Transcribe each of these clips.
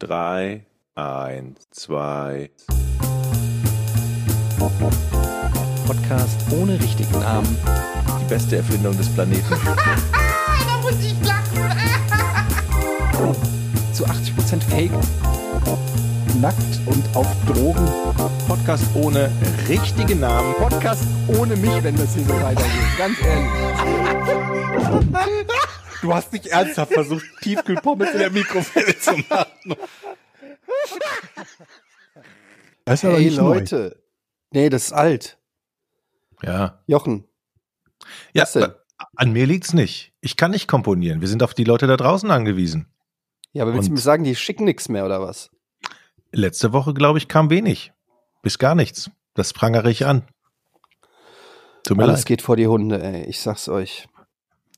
drei, eins, zwei. Podcast ohne richtigen Namen. Die beste Erfindung des Planeten. da muss ich lachen. Zu 80% Fake. nackt und auf Drogen. Podcast ohne richtigen Namen. Podcast ohne mich, wenn das hier so weitergeht. Ganz ehrlich. Du hast nicht ernsthaft versucht, Tiefkühlpommes in der Mikrowelle zu machen. Das ist aber Hey nicht Leute. Nee, das ist alt. Ja. Jochen. Ja, Was denn? an mir liegt's nicht. Ich kann nicht komponieren. Wir sind auf die Leute da draußen angewiesen. Ja, aber willst du Und- mir sagen, die schicken nichts mehr oder was? Letzte Woche, glaube ich, kam wenig. Bis gar nichts. Das prangere ich an. Tut mir Alles leid. geht vor die Hunde, ey. Ich sag's euch.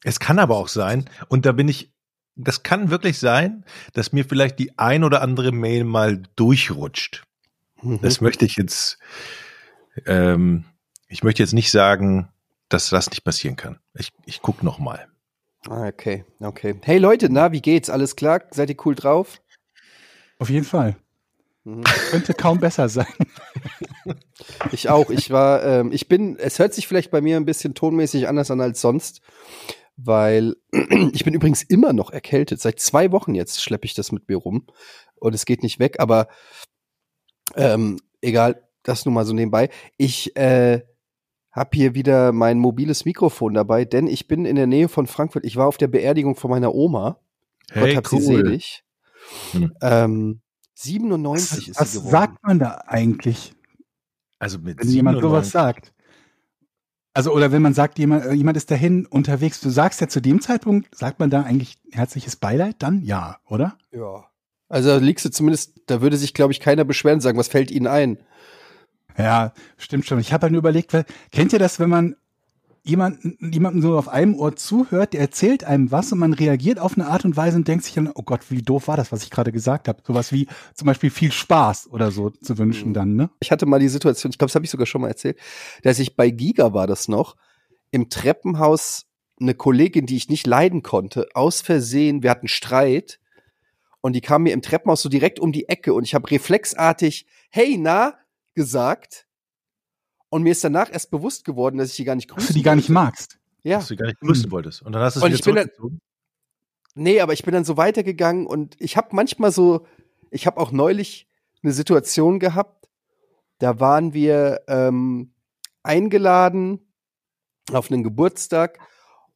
Es kann aber auch sein, und da bin ich, das kann wirklich sein, dass mir vielleicht die ein oder andere Mail mal durchrutscht. Mhm. Das möchte ich jetzt, ähm, ich möchte jetzt nicht sagen, dass das nicht passieren kann. Ich, ich guck noch mal. Ah, okay, okay. Hey Leute, na, wie geht's? Alles klar? Seid ihr cool drauf? Auf jeden Fall. Mhm. Könnte kaum besser sein. Ich auch. Ich war, ähm, ich bin, es hört sich vielleicht bei mir ein bisschen tonmäßig anders an als sonst, weil ich bin übrigens immer noch erkältet. Seit zwei Wochen jetzt schleppe ich das mit mir rum und es geht nicht weg, aber ähm, egal, das nur mal so nebenbei. Ich äh, habe hier wieder mein mobiles Mikrofon dabei, denn ich bin in der Nähe von Frankfurt. Ich war auf der Beerdigung von meiner Oma. Gott hab sie selig. Hm. Ähm, 97 ist Was sie geworden. sagt man da eigentlich, Also mit wenn jemand sowas 97 sagt? Also, oder wenn man sagt, jemand, äh, jemand ist dahin unterwegs, du sagst ja zu dem Zeitpunkt, sagt man da eigentlich herzliches Beileid? Dann ja, oder? Ja. Also da liegst du zumindest, da würde sich, glaube ich, keiner beschweren sagen, was fällt Ihnen ein? Ja, stimmt schon. Ich habe halt nur überlegt, weil, kennt ihr das, wenn man jemanden, jemanden so auf einem Ohr zuhört, der erzählt einem was und man reagiert auf eine Art und Weise und denkt sich dann, oh Gott, wie doof war das, was ich gerade gesagt habe. Sowas wie zum Beispiel viel Spaß oder so zu wünschen Mhm. dann, ne? Ich hatte mal die Situation, ich glaube, das habe ich sogar schon mal erzählt, dass ich bei Giga war das noch, im Treppenhaus eine Kollegin, die ich nicht leiden konnte, aus Versehen, wir hatten Streit und die kam mir im Treppenhaus so direkt um die Ecke und ich habe reflexartig, hey, na, gesagt. Und mir ist danach erst bewusst geworden, dass ich die gar nicht Dass grüßen du die gar nicht magst. Ja. dass du gar nicht grüßen wolltest. Und dann hast du es wieder ich bin dann- zurückgezogen. Nee, aber ich bin dann so weitergegangen und ich habe manchmal so, ich habe auch neulich eine Situation gehabt, da waren wir ähm, eingeladen auf einen Geburtstag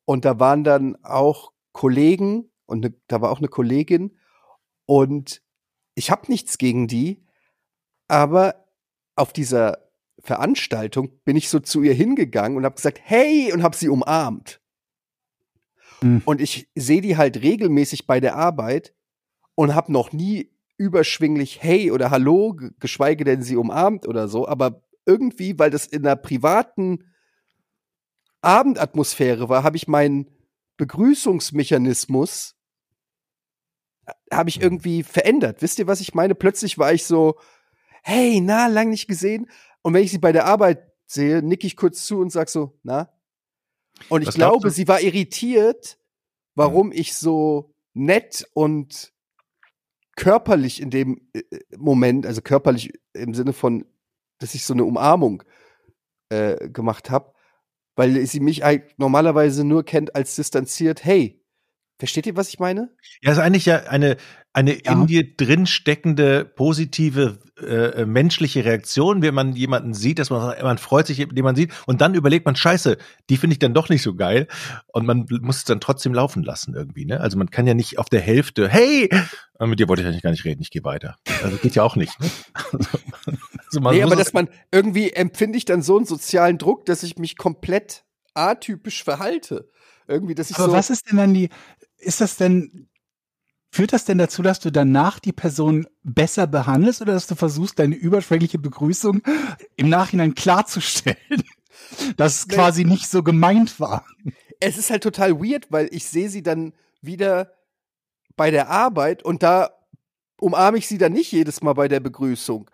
und da waren dann auch Kollegen und ne, da war auch eine Kollegin und ich habe nichts gegen die, aber auf dieser Veranstaltung bin ich so zu ihr hingegangen und habe gesagt, hey, und habe sie umarmt. Mhm. Und ich sehe die halt regelmäßig bei der Arbeit und habe noch nie überschwinglich Hey oder Hallo, ge- geschweige denn sie umarmt oder so. Aber irgendwie, weil das in einer privaten Abendatmosphäre war, habe ich meinen Begrüßungsmechanismus habe ich irgendwie verändert. Wisst ihr, was ich meine? Plötzlich war ich so, hey, na, lang nicht gesehen. Und wenn ich sie bei der Arbeit sehe, nicke ich kurz zu und sag so, na? Und ich Was glaube, sie war irritiert, warum ich so nett und körperlich in dem äh, Moment, also körperlich im Sinne von, dass ich so eine Umarmung äh, gemacht habe, weil sie mich normalerweise nur kennt als distanziert, hey, versteht ihr, was ich meine? Ja, ist eigentlich ja eine, eine Ja. in dir drin steckende positive äh, äh, menschliche Reaktion, wenn man jemanden sieht, dass man man freut sich, den man sieht, und dann überlegt man, scheiße, die finde ich dann doch nicht so geil. Und man muss es dann trotzdem laufen lassen irgendwie, ne? Also man kann ja nicht auf der Hälfte, hey, äh, mit dir wollte ich eigentlich gar nicht reden, ich gehe weiter. Also geht ja auch nicht. Ne? Also nee, aber dass man irgendwie empfinde ich dann so einen sozialen Druck, dass ich mich komplett atypisch verhalte. Irgendwie, dass ich Aber so. was ist denn dann die, ist das denn, führt das denn dazu, dass du danach die Person besser behandelst oder dass du versuchst, deine überschwängliche Begrüßung im Nachhinein klarzustellen, dass es quasi nicht so gemeint war? es ist halt total weird, weil ich sehe sie dann wieder bei der Arbeit und da umarme ich sie dann nicht jedes Mal bei der Begrüßung.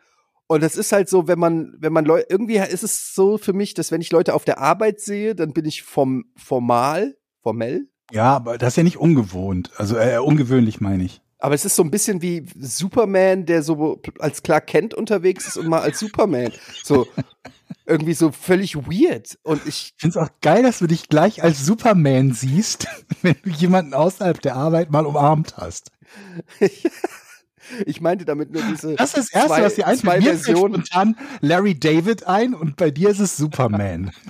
Und das ist halt so, wenn man, wenn man Leute, irgendwie ist es so für mich, dass wenn ich Leute auf der Arbeit sehe, dann bin ich vom, formal, formell. Ja, aber das ist ja nicht ungewohnt, also äh, ungewöhnlich meine ich. Aber es ist so ein bisschen wie Superman, der so als Clark Kent unterwegs ist und mal als Superman. So irgendwie so völlig weird. Und ich, finde es auch geil, dass du dich gleich als Superman siehst, wenn du jemanden außerhalb der Arbeit mal umarmt hast. ich meinte damit nur diese Das ist das Erste, zwei, was dir einfällt. Mir spontan Larry David ein und bei dir ist es Superman.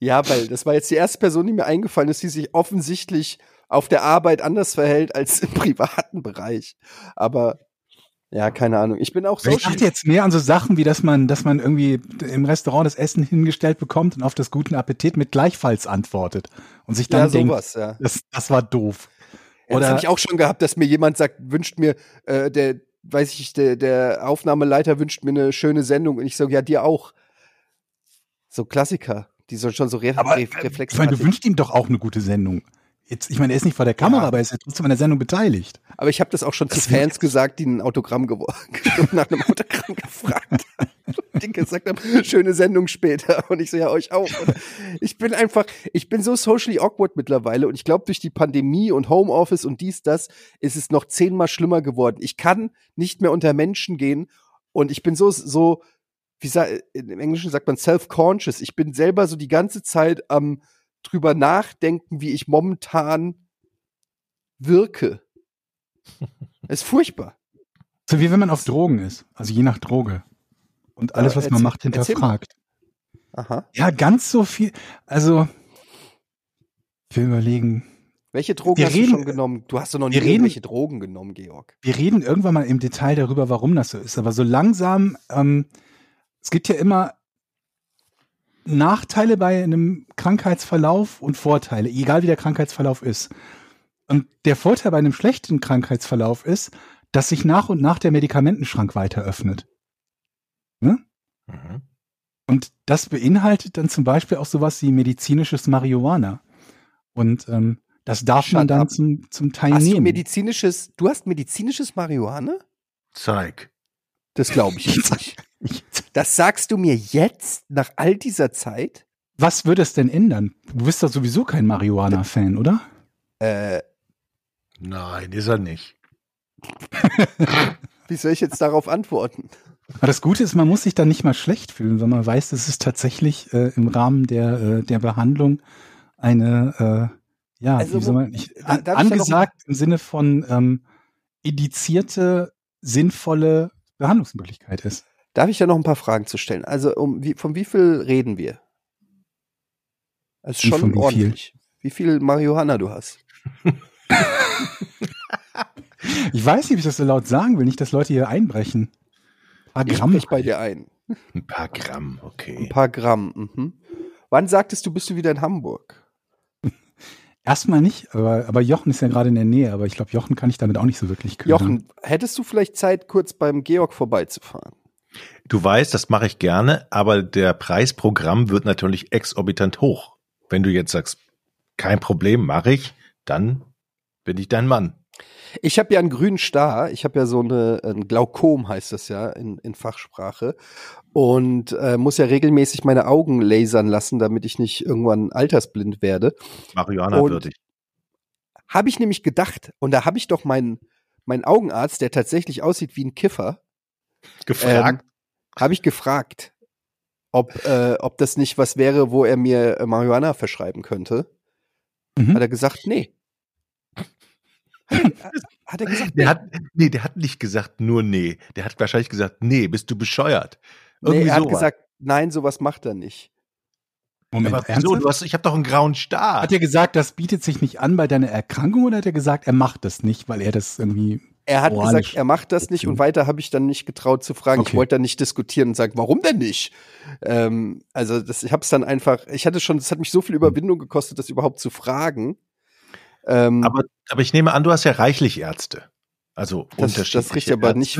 Ja, weil das war jetzt die erste Person, die mir eingefallen ist, die sich offensichtlich auf der Arbeit anders verhält als im privaten Bereich. Aber ja, keine Ahnung. Ich bin auch Ich Social. dachte jetzt mehr an so Sachen, wie dass man, dass man irgendwie im Restaurant das Essen hingestellt bekommt und auf das guten Appetit mit gleichfalls antwortet und sich dann ja, denkt, sowas, ja. das, das war doof. Ja, das Oder- habe ich auch schon gehabt, dass mir jemand sagt, wünscht mir, äh, der, weiß ich, der, der Aufnahmeleiter wünscht mir eine schöne Sendung. Und ich sage, ja, dir auch. So Klassiker, die so schon so re Aber re äh, ich meine, du wünschst ihm doch auch eine gute Sendung. Jetzt, ich meine, er ist nicht vor der Kamera, Ja. aber er ist ja trotzdem an der Sendung beteiligt. Aber ich habe das auch schon zu Das wird Fans gesagt, die ein Autogramm nach einem Autogramm gefragt haben. Die gesagt haben, schöne Sendung später. Und ich so, ja, euch auch. Und ich bin einfach, ich bin so socially awkward mittlerweile. Und ich glaube, durch die Pandemie und Homeoffice und dies, das, ist es noch zehnmal schlimmer geworden. Ich kann nicht mehr unter Menschen gehen. Und ich bin so, so, wie sa im Englischen sagt man self-conscious. Ich bin selber so die ganze Zeit am drüber nachdenken, wie ich momentan wirke. ist furchtbar. So wie wenn man auf Drogen ist, also je nach Droge. Und alles, was man macht, hinterfragt. Aha. Ja, ganz so viel. Also, will überlegen. Welche Drogen Wir hast reden- du schon genommen? Du hast doch noch nie wir reden- irgendwelche Drogen genommen, Georg. Wir reden irgendwann mal im Detail darüber, warum das so ist. Aber so langsam, ähm, es gibt ja immer Nachteile bei einem Krankheitsverlauf und Vorteile, egal wie der Krankheitsverlauf ist. Und der Vorteil bei einem schlechten Krankheitsverlauf ist, dass sich nach und nach der Medikamentenschrank weiter öffnet. Mhm. Und das beinhaltet dann zum Beispiel auch sowas wie medizinisches Marihuana. Und ähm, das darf Shut man dann zum, zum Teil Hast du nehmen. medizinisches, du hast medizinisches Marihuana? Zeig. Das glaube ich nicht. Das sagst du mir jetzt, nach all dieser Zeit? Was würde es denn ändern? Du bist doch sowieso kein Marihuana-Fan, oder? Äh, Nein, ist er nicht. wie soll ich jetzt darauf antworten? Aber das Gute ist, man muss sich dann nicht mal schlecht fühlen, wenn man weiß, das ist tatsächlich äh, im Rahmen der, äh, der Behandlung eine, äh, ja, Also wie soll wo- man nicht, an, angesagt im Sinne von ähm, indizierte, sinnvolle Behandlungsmöglichkeit ist. Darf ich da noch ein paar Fragen zu stellen? Also, um, wie, von wie viel reden wir? Das ist Wie schon wie viel? ordentlich. Wie viel Marihuana du hast? Ich weiß nicht, wie ich das so laut sagen will, nicht, dass Leute hier einbrechen. Ein paar Ich Gramm. sprich bei dir ein. Ein paar Gramm, okay. Ein paar Gramm. Mhm. Wann sagtest du, bist du wieder in Hamburg? Erstmal nicht, aber, aber Jochen ist ja gerade in der Nähe, aber ich glaube, Jochen kann ich damit auch nicht so wirklich ködern. Jochen, hättest du vielleicht Zeit, kurz beim Georg vorbeizufahren? Du weißt, das mache ich gerne, aber der Preisprogramm wird natürlich exorbitant hoch. Wenn du jetzt sagst, kein Problem, mache ich, dann bin ich dein Mann. Ich habe ja einen grünen Star. Ich habe ja so eine, ein Glaukom heißt das ja in, in Fachsprache. Und äh, muss ja regelmäßig meine Augen lasern lassen, damit ich nicht irgendwann altersblind werde. Marihuana würdig. Habe ich nämlich gedacht, und da habe ich doch meinen, meinen Augenarzt, der tatsächlich aussieht wie ein Kiffer, Gefragt. ähm, habe ich gefragt, ob, äh, ob das nicht was wäre, wo er mir äh, Marihuana verschreiben könnte. Mhm. Hat er gesagt, nee. Hat er gesagt, der hat, nee, der hat nicht gesagt nur nee. Der hat wahrscheinlich gesagt, nee, bist du bescheuert. nee, Irgendwie er hat sowas. gesagt, nein, sowas macht er nicht. Moment, aber wieso? Du hast, ich habe doch einen grauen Star. Hat er gesagt, das bietet sich nicht an bei deiner Erkrankung oder hat er gesagt, er macht das nicht, weil er das irgendwie. Er hat Moralisch. gesagt, er macht das nicht und weiter habe ich dann nicht getraut zu fragen. Ich Okay. wollte dann nicht diskutieren und sagen, warum denn nicht? Ähm, also das, ich habe es dann einfach, ich hatte schon, es hat mich so viel Überwindung gekostet, das überhaupt zu fragen. Ähm, aber, aber ich nehme an, du hast ja reichlich Ärzte. Also das, unterschiedliche das riecht aber nicht.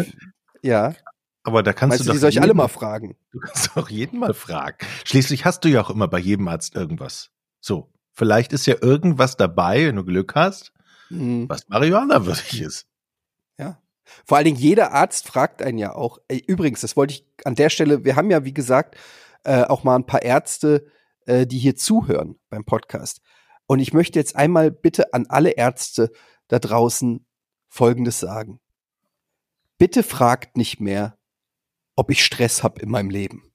Ja, Aber da kannst meinst du doch die soll ich alle mal fragen? Du kannst doch jeden mal fragen. Schließlich hast du ja auch immer bei jedem Arzt irgendwas. So, vielleicht ist ja irgendwas dabei, wenn du Glück hast, Hm. was Marihuana würdig ist. Vor allen Dingen, jeder Arzt fragt einen ja auch. Ey, übrigens, das wollte ich an der Stelle, wir haben ja, wie gesagt, äh, auch mal ein paar Ärzte, äh, die hier zuhören beim Podcast. Und ich möchte jetzt einmal bitte an alle Ärzte da draußen Folgendes sagen. Bitte fragt nicht mehr, ob ich Stress habe in meinem Leben.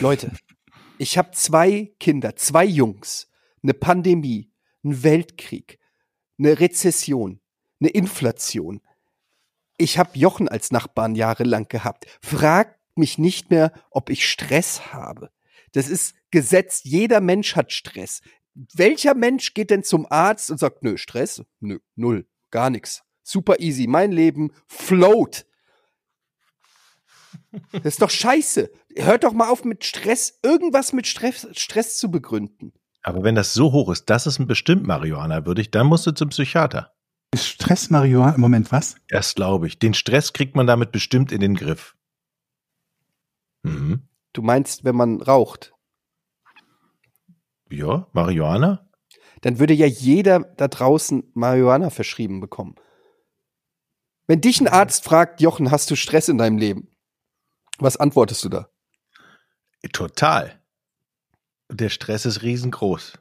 Leute, ich habe zwei Kinder, zwei Jungs, eine Pandemie, einen Weltkrieg, eine Rezession, eine Inflation. Ich habe Jochen als Nachbarn jahrelang gehabt. Fragt mich nicht mehr, ob ich Stress habe. Das ist Gesetz. Jeder Mensch hat Stress. Welcher Mensch geht denn zum Arzt und sagt, nö, Stress? Nö, null, gar nichts. Super easy. Mein Leben float. Das ist doch scheiße. Hört doch mal auf mit Stress, irgendwas mit Stress, Stress zu begründen. Aber wenn das so hoch ist, dass es ein bestimmt Marihuana würdig, dann musst du zum Psychiater. Ist Stress Marihuana? Im Moment was? Das glaube ich. Den Stress kriegt man damit bestimmt in den Griff. Mhm. Du meinst, wenn man raucht, Ja, Marihuana? dann würde ja jeder da draußen Marihuana verschrieben bekommen. Wenn dich ein Arzt fragt, Jochen, hast du Stress in deinem Leben? Was antwortest du da? Total. Der Stress ist riesengroß.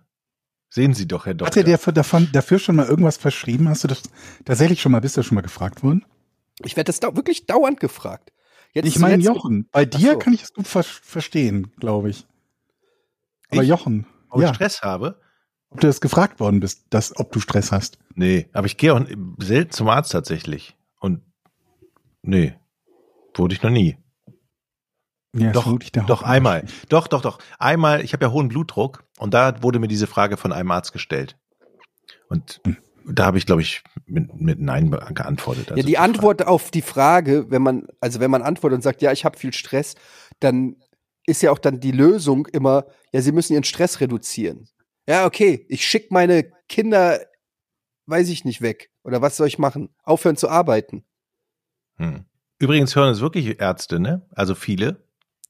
Sehen Sie doch, Herr Doktor. Hat er dir davon, dafür schon mal irgendwas verschrieben? Hast du das tatsächlich schon mal, bist du schon mal gefragt worden? Ich werde das da wirklich dauernd gefragt. Jetzt Ich meine Jochen. Bei dir so. kann ich es gut ver verstehen, glaube ich. Aber Ich? Jochen, Ob ich ja, Stress habe? ob du das gefragt worden bist, dass, ob du Stress hast. Nee, aber ich gehe auch selten zum Arzt tatsächlich. Und nee, wurde ich noch nie. Ja, Doch, doch einmal. Doch, doch, doch. Einmal, ich habe ja hohen Blutdruck und da wurde mir diese Frage von einem Arzt gestellt. Und da habe ich, glaube ich, mit, mit Nein geantwortet. Also ja, die Antwort auf die Frage, wenn man, also wenn man antwortet und sagt, ja, ich habe viel Stress, dann ist ja auch dann die Lösung immer, ja, sie müssen ihren Stress reduzieren. Ja, okay, ich schicke meine Kinder, weiß ich nicht, weg. Oder was soll ich machen? Aufhören zu arbeiten. Hm. Übrigens hören es wirklich Ärzte, ne? Also viele.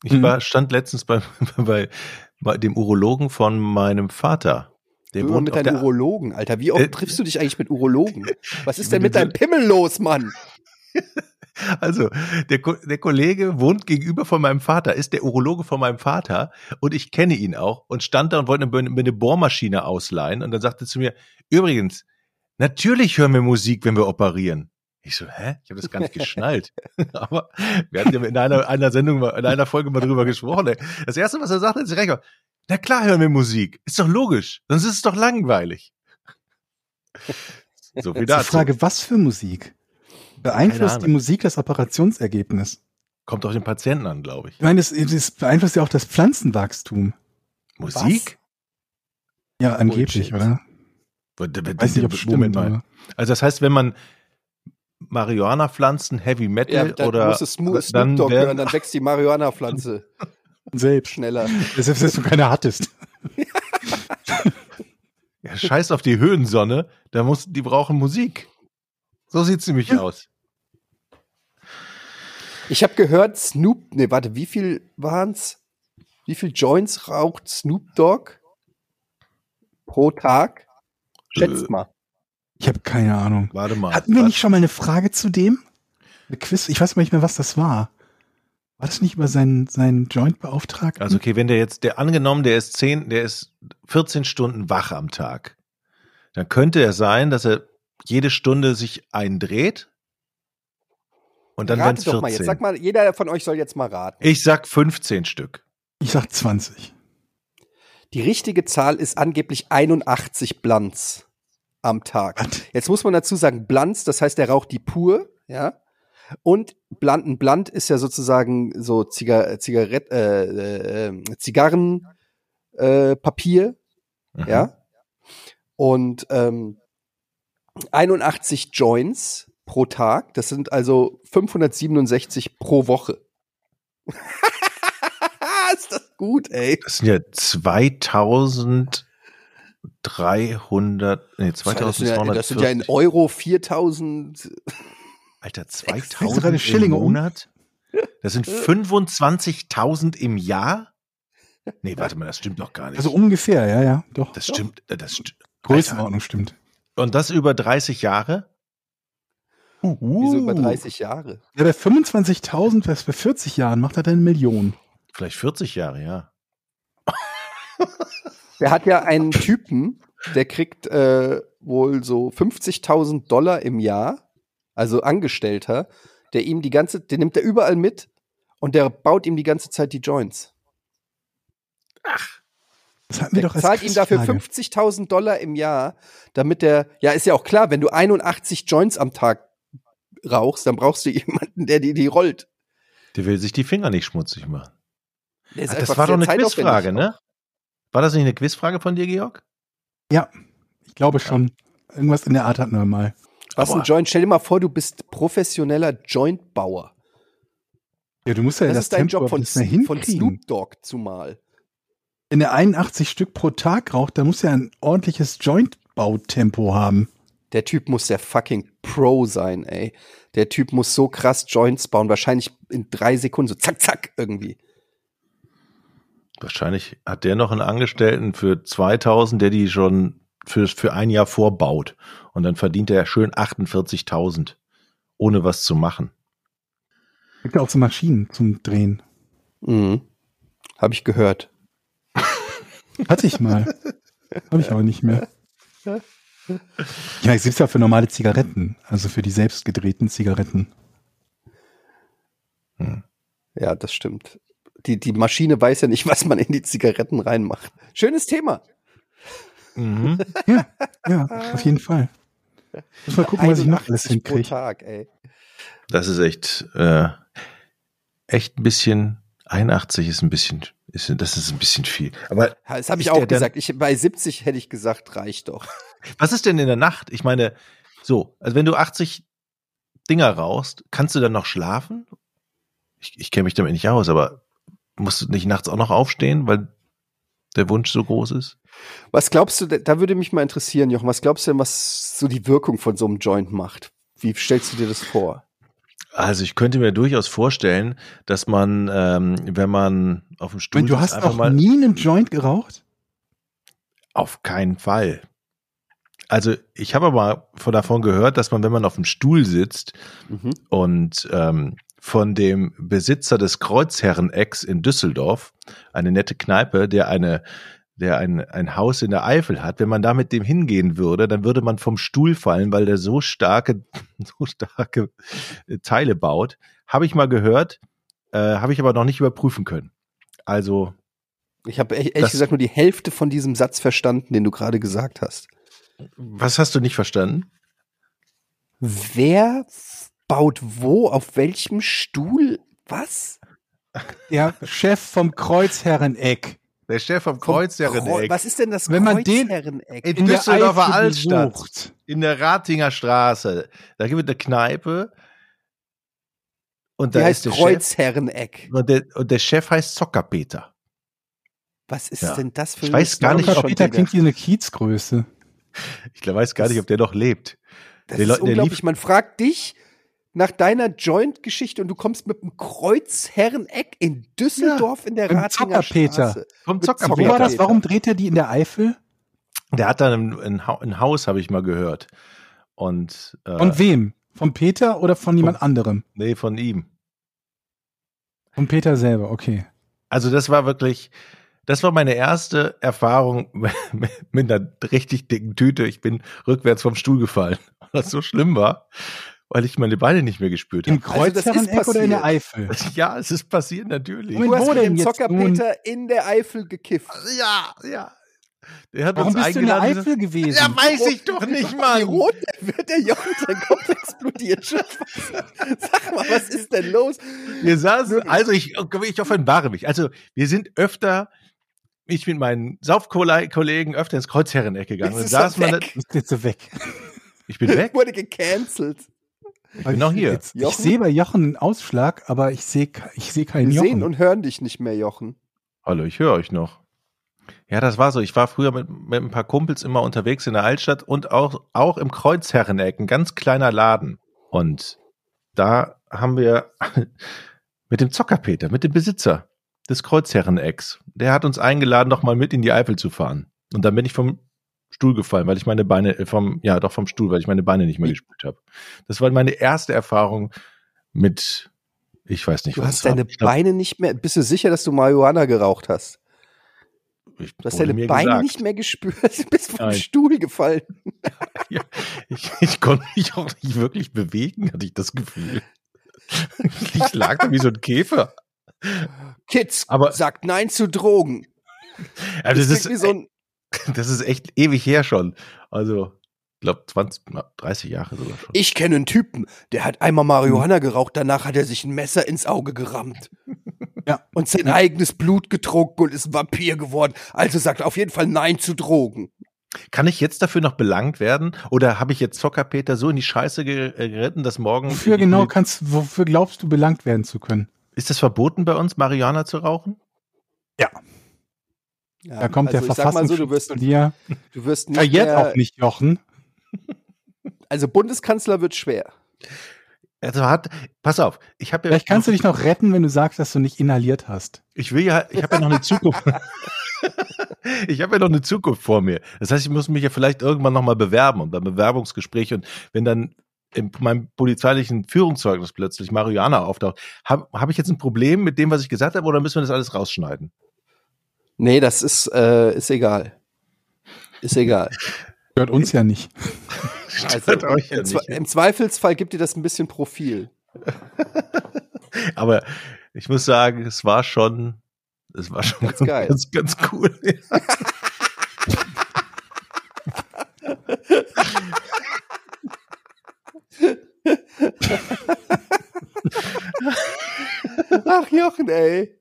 Ich Mhm. war, stand letztens bei, bei dem Urologen von meinem Vater. Der Du wohnt mit deinen Urologen, Alter. Wie oft Äh, triffst du dich eigentlich mit Urologen? Was ist denn mit deinem Pimmel los, Mann? Also, der, der Kollege wohnt gegenüber von meinem Vater, ist der Urologe von meinem Vater und ich kenne ihn auch und stand da und wollte mir eine Bohrmaschine ausleihen und dann sagte er zu mir, übrigens, natürlich hören wir Musik, wenn wir operieren. Ich so, hä? Ich habe das gar nicht geschnallt. Aber wir hatten ja in einer, einer Sendung, mal- in einer Folge mal drüber gesprochen. Ey. Das erste, was er sagte, ist recht. Na klar hören wir Musik. Ist doch logisch. Sonst ist es doch langweilig. So Die dazu. Frage, was für Musik? Beeinflusst die Musik das Operationsergebnis? Kommt auf den Patienten an, glaube ich. Ich meine, es, es beeinflusst ja auch das Pflanzenwachstum. Musik? Ja, angeblich, Bullshit. oder? Weiß nicht, ob. Moment mal. Also das heißt, wenn man Marihuana-Pflanzen, Heavy Metal dann oder musst du Snoop, Dogg hören, dann wächst die Marihuana-Pflanze Selbst. schneller. Selbst, dass du keine hattest. ja, scheiß auf die Höhensonne, da muss, die brauchen Musik. So sieht's nämlich aus. Ich habe gehört, Snoop, nee, warte, wie viel waren's? Wie viel Joints raucht Snoop Dogg pro Tag? Schätzt Äh, mal. Ich habe keine Ahnung. Warte mal. Hatten wir Was? nicht schon mal eine Frage zu dem? Eine Quiz? Ich weiß mal nicht mehr, was das war. War das nicht über seinen, seinen Joint-Beauftragten? Also okay, wenn der jetzt, der angenommen, der ist zehn, der ist 14 Stunden wach am Tag, dann könnte es sein, dass er jede Stunde sich eindreht und dann werden es doch 14. mal jetzt. Sag mal, jeder von euch soll jetzt mal raten. ich sag 15 Stück. ich sag 20. Die richtige Zahl ist angeblich 81 Blunts am Tag. Jetzt muss man dazu sagen, Blunts, das heißt, er raucht die pur, ja. Und Blunt, ein Blunt ist ja sozusagen so Ziga Zigarett, äh, äh, Zigarrenpapier, äh, Papier, ja. Und ähm, 81 Joints pro Tag, das sind also 567 pro Woche. ist das gut, ey. Das sind ja 2300, nee, Das sind, ja, 2240. das sind ja in Euro 4000. Alter, Willst du gerade 2000 im Schillinge um? Monat? Das sind 25.000 im Jahr? Nee, warte mal, das stimmt doch gar nicht. Also ungefähr, ja, ja, doch. das stimmt, äh, das stimmt. Größenordnung stimmt. Und das über 30 Jahre? Wieso über Uh. 30 Jahre? Ja, bei 25.000, was bei 40 Jahren macht er dann eine Million. Vielleicht 40 Jahre, ja. Der hat ja einen Typen, der kriegt äh, wohl so 50.000 Dollar im Jahr, also Angestellter, der ihm die ganze, den nimmt er überall mit und der baut ihm die ganze Zeit die Joints. Das hatten wir Der doch als zahlt ihm dafür Quizfrage. 50.000 Dollar im Jahr, damit der, ja, ist ja auch klar, wenn du 81 Joints am Tag rauchst, dann brauchst du jemanden, der dir die rollt. Der will sich die Finger nicht schmutzig machen. Der ist Ach, das einfach war doch eine Quizfrage, ne? War das nicht eine Quizfrage von dir, Georg? Ja, ich glaube schon. Irgendwas in der Art hatten wir mal. Was ein Joint? Stell dir mal vor, du bist professioneller Jointbauer. Ja, du musst ja Das, das, ist dein Tempo Job von, von. Snoop Dogg zumal. Wenn der 81 Stück pro Tag raucht, dann muss er ein ordentliches Joint-Bautempo haben. Der Typ muss der fucking Pro sein, ey. Der Typ muss so krass Joints bauen, wahrscheinlich in drei Sekunden, so zack, zack, irgendwie. Wahrscheinlich hat der noch einen Angestellten für 2000, der die schon für, für ein Jahr vorbaut. Und dann verdient er schön 48.000, ohne was zu machen. Gibt ja auch so Maschinen zum Drehen. Mhm. Habe ich gehört. Hatte ich mal. Habe ich aber nicht mehr. Ja, es gibt's ja für normale Zigaretten, also für die selbst gedrehten Zigaretten. Ja, das stimmt. Die, die Maschine weiß ja nicht, was man in die Zigaretten reinmacht. Schönes Thema. Mhm. Ja, ja, auf jeden Fall. Muss mal gucken, was ich noch alles 81 pro hinkriege. Tag, ey. Das ist echt, äh, echt ein bisschen, 81 ist ein bisschen, ist, das ist ein bisschen viel. Aber Das habe ich auch gesagt. Ich, bei 70 hätte ich gesagt, reicht doch. was ist denn in der Nacht? Ich meine, so, also wenn du 80 Dinger rauchst, kannst du dann noch schlafen? Ich, ich kenne mich damit nicht aus, aber musst du nicht nachts auch noch aufstehen, weil der Wunsch so groß ist? Was glaubst du, da würde mich mal interessieren, Jochen, was glaubst du denn, was so die Wirkung von so einem Joint macht? Wie stellst du dir das vor? Also ich könnte mir durchaus vorstellen, dass man, ähm, wenn man auf dem Stuhl Moment, du sitzt, hast einfach auch mal nie einen Joint geraucht? auf keinen Fall. Also ich habe aber von davon gehört, dass man, wenn man auf dem Stuhl sitzt Mhm. und ähm, von dem Besitzer des Kreuzherren-Ex in Düsseldorf, eine nette Kneipe, der eine der ein, ein Haus in der Eifel hat, wenn man da mit dem hingehen würde, dann würde man vom Stuhl fallen, weil der so starke, so starke äh, Teile baut. Habe ich mal gehört, äh, habe ich aber noch nicht überprüfen können. Also, Ich habe ehrlich Das- gesagt nur die Hälfte von diesem Satz verstanden, den du gerade gesagt hast. was hast du nicht verstanden? Wer baut wo, auf welchem Stuhl, was? Der Chef vom Kreuzherreneck. Der Chef vom Kreuzherren-Eck. Kreu- Was ist denn das Wenn man den- Kreuzherreneck? In In der Düsseldorfer Altstadt. besucht. in der Ratinger Straße. Da gibt es eine Kneipe. Und Die da heißt ist der Chef. Kreuzherreneck. Und der, und der Chef heißt Zockerpeter. Was ist Ja. denn das für Ich eine weiß gar nicht, ob Peter klingt wie eine Kiezgröße. Ich weiß gar nicht, ob der noch lebt. Das der ist der unglaublich. lief- Man fragt dich nach deiner Joint-Geschichte und du kommst mit einem Kreuzherreneck in Düsseldorf in der Ratinger Zockerpeter. Straße. Vom Zockerpeter. Wo war das? Peter. Warum dreht er die in der Eifel? Der hat dann ein, ein, Hau- ein Haus, habe ich mal gehört. Und äh, Von wem? Von Peter oder von jemand anderem? nee, von ihm. Von Peter selber, okay. Also das war wirklich, das war meine erste Erfahrung mit einer richtig dicken Tüte. Ich bin rückwärts vom Stuhl gefallen, weil das so schlimm war, weil ich meine Beine nicht mehr gespürt Im habe. Also das ist Kreuzherreneck oder in der. Eifel? Ja, es ist passiert natürlich. Moment, Du hast Wo denn dem jetzt Zockerpeter in der Eifel gekifft. Ja, ja. Der hat Warum uns bist du in der. Eifel gewesen? Ja, weiß ich doch nicht, Wie Mann. rot wird der Jochen, sein Kopf explodiert schon. Sag mal, was ist denn los? Wir saßen, also ich, ich offenbare mich. Also wir sind öfter, ich mit meinen Saufkollegen öfter ins Kreuzherreneck gegangen. Jetzt Und wir da, weg. Du bist jetzt so weg. ich bin weg. Wurde gecancelt. Ich bin noch hier. Jetzt, ich sehe bei Jochen einen Ausschlag, aber ich sehe ich sehe keinen Wir sehen und hören dich nicht mehr, Jochen. Hallo, ich höre euch noch. Ja, das war so. Ich war früher mit, mit ein paar Kumpels immer unterwegs in der Altstadt und auch, auch im Kreuzherreneck, ein ganz kleiner Laden. Und da haben wir mit dem Zockerpeter, mit dem Besitzer des Kreuzherrenecks, der hat uns eingeladen, noch mal mit in die Eifel zu fahren. Und dann bin ich vom Stuhl gefallen, weil ich meine Beine, äh, vom, ja, doch vom Stuhl, weil ich meine Beine nicht mehr gespürt habe. Das war meine erste Erfahrung mit, ich weiß nicht, Du was hast es war. deine glaub, Beine nicht mehr. Bist du sicher, dass du Marihuana geraucht hast? Du hast deine mir Beine gesagt. nicht mehr gespürt. Du bist vom Nein. Stuhl gefallen. Ja, ich, ich konnte mich auch nicht wirklich bewegen, hatte ich das Gefühl. Ich lag da wie so ein Käfer. Kids, Aber- sagt Nein zu Drogen. Also das, ist, wie so ein, das ist echt ewig her schon. Also, ich glaube 20, na, 30 Jahre sogar schon. ich kenne einen Typen, der hat einmal Marihuana geraucht, danach hat er sich ein Messer ins Auge gerammt. Ja. Und sein eigenes Blut getrunken und ist ein Vampir geworden. Also sagt auf jeden Fall Nein zu Drogen. Kann ich jetzt dafür noch belangt werden? Oder habe ich jetzt Zockerpeter so in die Scheiße ge- geritten, dass morgen. Wofür genau kannst, wofür glaubst du belangt werden zu können? Ist es verboten bei uns, Marihuana zu rauchen? Ja, Da kommt also der mal so, Verfassungsschutz du wirst, zu dir. du wirst nicht Verjährt mehr, auch nicht, Jochen. also Bundeskanzler wird schwer. Also hat, pass auf, ich habe ja, Vielleicht kannst du dich noch retten, wenn du sagst, dass du nicht inhaliert hast. ich will ja, ich habe ja noch eine Zukunft. ich habe ja noch eine Zukunft vor mir. Das heißt, ich muss mich ja vielleicht irgendwann noch mal bewerben und beim Bewerbungsgespräch und wenn dann in meinem polizeilichen Führungszeugnis plötzlich Marihuana auftaucht, habe hab ich jetzt ein Problem mit dem, was ich gesagt habe, oder müssen wir das alles rausschneiden? Nee, das ist, äh, ist egal. Ist egal. Hört uns ja nicht. Also, Stört euch ja im, Zwe nicht. Im Zweifelsfall gibt dir das ein bisschen Profil. Aber ich muss sagen, es war schon, es war schon Ganz geil. ganz, ganz cool. Ach, Jochen, ey.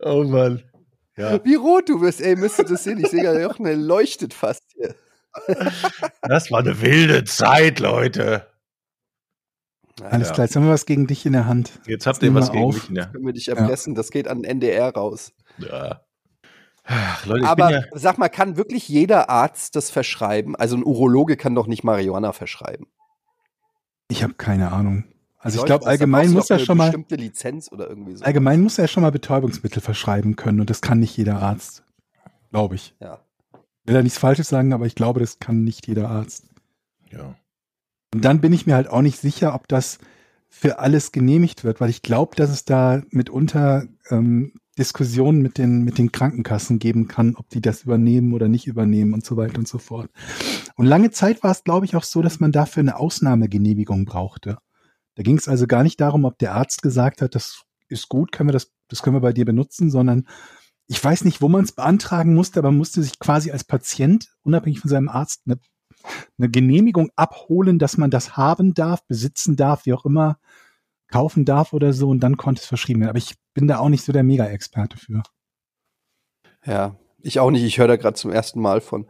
oh Mann. Ja, Wie rot du wirst, ey, müsst ihr das sehen. Ich sehe gerade, Jochen, der leuchtet fast hier. das war eine wilde Zeit, Leute. Alles Ja. klar, jetzt haben wir was gegen dich in der Hand. Jetzt habt ihr was gegen auf. mich. Ne? Können wir dich erpressen, das geht an NDR raus. Ja. Ach, Leute, ich Aber bin ja, sag mal, kann wirklich jeder Arzt das verschreiben? Also ein Urologe kann doch nicht Marihuana verschreiben. Ich habe keine Ahnung. Also ich glaube? Da allgemein muss er schon mal, bestimmte Lizenz oder irgendwie so. allgemein muss er schon mal Betäubungsmittel verschreiben können und das kann nicht jeder Arzt. Glaube ich. Ja. Will ja nichts Falsches sagen, aber ich glaube, das kann nicht jeder Arzt. ja. Und dann bin ich mir halt auch nicht sicher, ob das für alles genehmigt wird, weil ich glaube, dass es da mitunter ähm, Diskussionen mit den, mit den Krankenkassen geben kann, ob die das übernehmen oder nicht übernehmen und so weiter und so fort. Und lange Zeit war es, glaube ich, auch so, dass man dafür eine Ausnahmegenehmigung brauchte. Da ging es also gar nicht darum, ob der Arzt gesagt hat, das ist gut, können wir das, das können wir bei dir benutzen, sondern ich weiß nicht, wo man es beantragen musste, aber man musste sich quasi als Patient, unabhängig von seinem Arzt, eine eine Genehmigung abholen, dass man das haben darf, besitzen darf, wie auch immer, kaufen darf oder so und dann konnte es verschrieben werden. Aber ich bin da auch nicht so der Mega-Experte für. Ja, ich auch nicht. Ich höre da gerade zum ersten Mal von.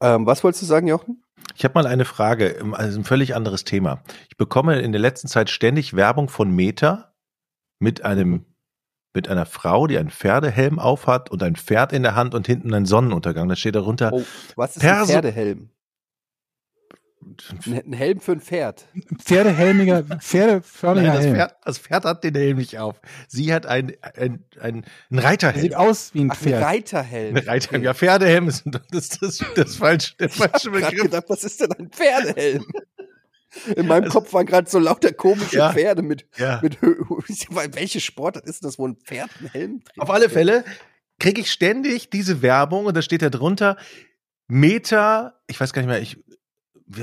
Ähm, was wolltest du sagen, Jochen? Ich habe mal eine Frage, ähm, also ein völlig anderes Thema. Ich bekomme in der letzten Zeit ständig Werbung von Meta mit einem mit einer Frau, die einen Pferdehelm aufhat und ein Pferd in der Hand und hinten einen Sonnenuntergang. Da steht darunter Oh, was ist ein Perso- Pferdehelm? Ein, Helm für ein Pferd. Pferdehelmiger, pferdeförmiger Nein, das Helm. Pferd, das Pferd hat den Helm nicht auf. Sie hat ein, ein, ein, Reiterhelm. sieht aus wie ein Ach, ein Pferd. Reiterhelm. Ein Reiterhelm. Ja, Pferdehelm ist das, das, das falsche, der Ich falsche habe gerade Begriff. gedacht, was ist denn ein Pferdehelm? In meinem Also- Kopf waren gerade so lauter komische Ja. Pferde mit, Ja. mit welche Sportart ist das, wo ein Pferd einen Helm trägt? Auf alle Fälle kriege ich ständig diese Werbung und da steht da drunter Meta, ich weiß gar nicht mehr, ich,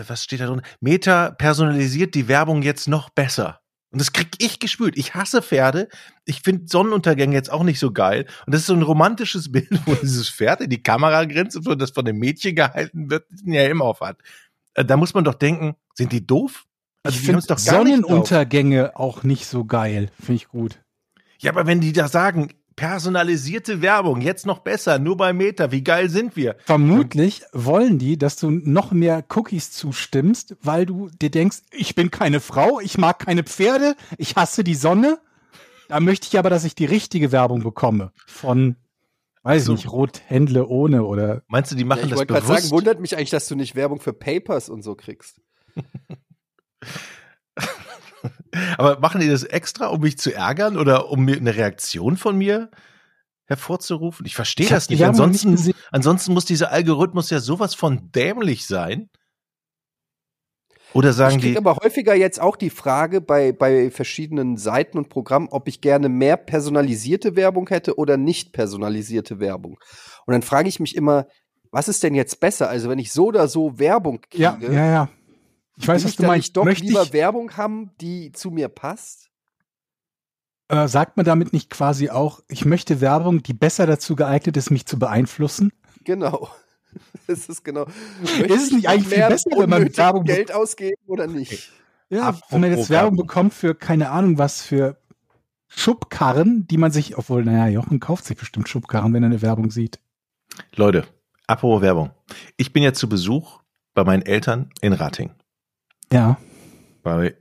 was steht da drunter? Meta personalisiert die Werbung jetzt noch besser. Und das krieg ich gespürt. Ich hasse Pferde. Ich finde Sonnenuntergänge jetzt auch nicht so geil. Und das ist so ein romantisches Bild, wo dieses Pferd in die Kamera grinst und das von dem Mädchen gehalten wird, das den Helm auf hat. Äh, Da muss man doch denken, sind die doof? Also ich finde gar nicht. Sonnenuntergänge auch nicht so geil. Finde ich gut. Ja, aber wenn die da sagen, personalisierte Werbung, jetzt noch besser, nur bei Meta, wie geil sind wir? Vermutlich wollen die, dass du noch mehr Cookies zustimmst, weil du dir denkst, ich bin keine Frau, ich mag keine Pferde, ich hasse die Sonne. Da möchte ich aber, dass ich die richtige Werbung bekomme. Von, weiß So. ich nicht, Rothändle ohne oder Meinst du, die Ja, machen ich das wollte gerade bewusst? sagen, wundert mich eigentlich, dass du nicht Werbung für Papers und so kriegst. aber machen die das extra, um mich zu ärgern oder um mir eine Reaktion von mir hervorzurufen? Ich verstehe das nicht. Noch nicht Ansonsten, ansonsten muss dieser Algorithmus ja sowas von dämlich sein. Oder sagen ich kriege aber häufiger jetzt auch die Frage bei, bei verschiedenen Seiten und Programmen, ob ich gerne mehr personalisierte Werbung hätte oder nicht personalisierte Werbung. Und dann frage ich mich immer, was ist denn jetzt besser? Also wenn ich so oder so Werbung kriege, Ja, ja, ja. Ich weiß, will was ich du meinst. nicht doch Möchte lieber ich, Werbung haben, die zu mir passt? äh, sagt man damit nicht quasi auch, ich möchte Werbung, die besser dazu geeignet ist, mich zu beeinflussen? Genau. Das ist genau. Ist es nicht eigentlich viel besser, wenn man mit Werbung Geld ausgeben oder nicht? Ja, Apropos wenn man jetzt Werbung bekommt für keine Ahnung was für Schubkarren, die man sich, obwohl, naja, Jochen kauft sich bestimmt Schubkarren, wenn er eine Werbung sieht. Leute, apropos Werbung. Ich bin jetzt zu Besuch bei meinen Eltern in Rating. Ja. Bei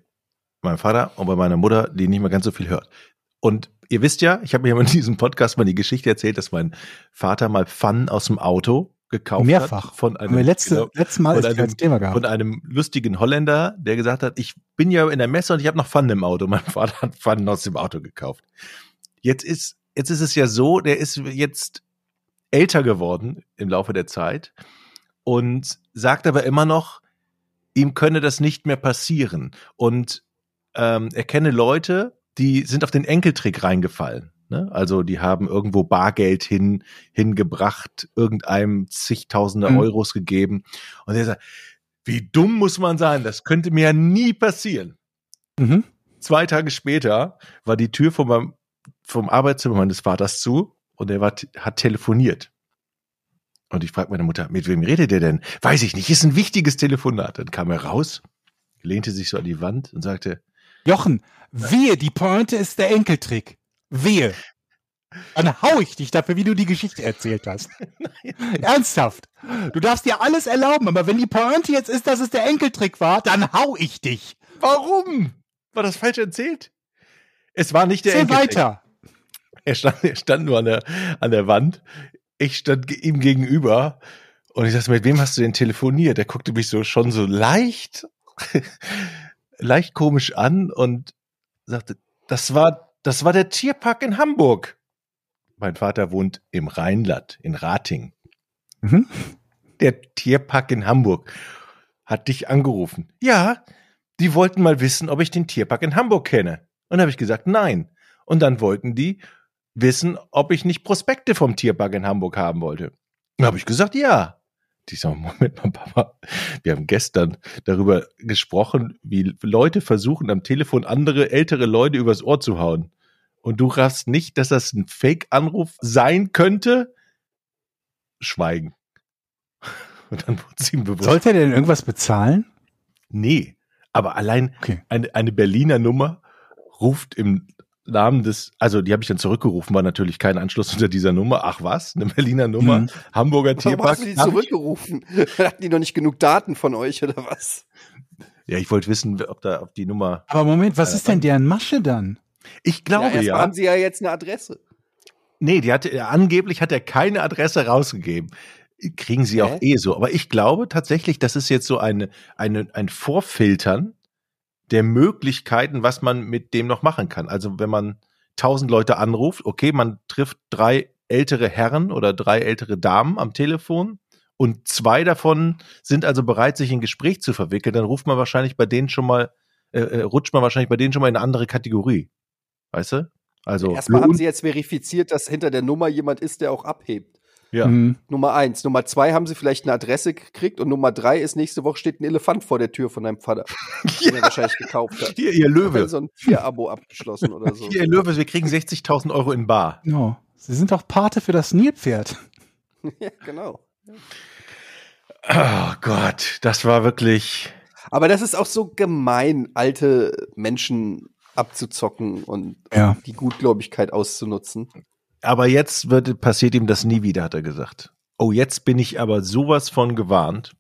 meinem Vater und bei meiner Mutter, die nicht mehr ganz so viel hört. Und ihr wisst ja, ich habe mir in diesem Podcast mal die Geschichte erzählt, dass mein Vater mal Pfannen aus dem Auto gekauft Mehrfach. hat. Von Haben einem, wir letzte, genau, letztes Mal von ist einem- Thema gehabt. von einem lustigen Holländer, der gesagt hat, ich bin ja in der Messe und ich habe noch Pfannen im Auto. Mein Vater hat Pfannen aus dem Auto gekauft. Jetzt ist, jetzt ist es ja so, der ist jetzt älter geworden im Laufe der Zeit und sagt aber immer noch, ihm könne das nicht mehr passieren. Und ähm, er kenne Leute, die sind auf den Enkeltrick reingefallen. Ne? Also die haben irgendwo Bargeld hin, hingebracht, irgendeinem zigtausende Mhm. Euros gegeben. Und er sagt, wie dumm muss man sein? Das könnte mir ja nie passieren. Mhm. Zwei Tage später war die Tür vom, vom Arbeitszimmer meines Vaters zu und er war, hat telefoniert. Und ich frage meine Mutter, mit wem redet er denn? Weiß ich nicht, ist ein wichtiges Telefonat. Dann kam er raus, lehnte sich so an die Wand und sagte, Jochen, wehe, die Pointe ist der Enkeltrick. Wehe. Dann hau ich dich dafür, wie du die Geschichte erzählt hast. Ernsthaft. Du darfst dir alles erlauben, aber wenn die Pointe jetzt ist, dass es der Enkeltrick war, dann hau ich dich. warum? War das falsch erzählt? Es war nicht der Erzähl Enkeltrick. weiter. Er stand, er stand nur an der, an der Wand. Ich stand ihm gegenüber und ich sagte, mit wem hast du denn telefoniert? Er guckte mich so schon so leicht, leicht komisch an und sagte, das war, das war der Tierpark in Hamburg. Mein Vater wohnt im Rheinland, in Rating. Mhm. Der Tierpark in Hamburg hat dich angerufen. Ja, die wollten mal wissen, ob ich den Tierpark in Hamburg kenne. Und da habe ich gesagt, nein. Und dann wollten die wissen, ob ich nicht Prospekte vom Tierpark in Hamburg haben wollte. Da habe ich gesagt, ja. Die sagen, Moment mal, Papa, wir haben gestern darüber gesprochen, wie Leute versuchen, am Telefon andere ältere Leute übers Ohr zu hauen. Und du raffst nicht, dass das ein Fake-Anruf sein könnte? Schweigen. Und dann wurde es ihm bewusst. Sollte er denn irgendwas bezahlen? Nee, aber allein Okay. eine, eine Berliner Nummer ruft im Namen des, also die habe ich dann zurückgerufen, war natürlich kein Anschluss unter dieser Nummer. Ach was, eine Berliner Nummer, Mhm. Hamburger Warum Tierpark. hast du die zurückgerufen? Hatten die noch nicht genug Daten von euch oder was? Ja, ich wollte wissen, ob da, ob die Nummer. Aber Moment, was Äh, ist denn deren Masche dann? Ich glaube ja, ja. haben sie ja jetzt eine Adresse. Nee, die hatte, ja, angeblich hat er keine Adresse rausgegeben. Kriegen sie auch eh so. Aber ich glaube tatsächlich, das ist jetzt so eine, eine, ein Vorfiltern der Möglichkeiten, was man mit dem noch machen kann. Also wenn man tausend Leute anruft, okay, man trifft drei ältere Herren oder drei ältere Damen am Telefon und zwei davon sind also bereit, sich in Gespräch zu verwickeln, dann ruft man wahrscheinlich bei denen schon mal, äh, äh, rutscht man wahrscheinlich bei denen schon mal in eine andere Kategorie. Weißt du? Also Erstmal haben sie jetzt verifiziert, dass hinter der Nummer jemand ist, der auch abhebt. Ja. Mhm. Nummer eins. Nummer zwei haben sie vielleicht eine Adresse gekriegt und Nummer drei ist, nächste Woche steht ein Elefant vor der Tür von deinem Vater, den er wahrscheinlich gekauft hat. Hier, ihr Löwe. Hat so ein Tier-Abo abgeschlossen oder so. Hier, ihr Löwe, wir kriegen 60.000 Euro in Bar. Genau. Sie sind doch Pate für das Nilpferd. ja, genau. Oh Gott, das war wirklich. Aber das ist auch so gemein, alte Menschen abzuzocken und Ja. die Gutgläubigkeit auszunutzen. Aber jetzt wird, passiert ihm das nie wieder, hat er gesagt. Oh, jetzt bin ich aber sowas von gewarnt.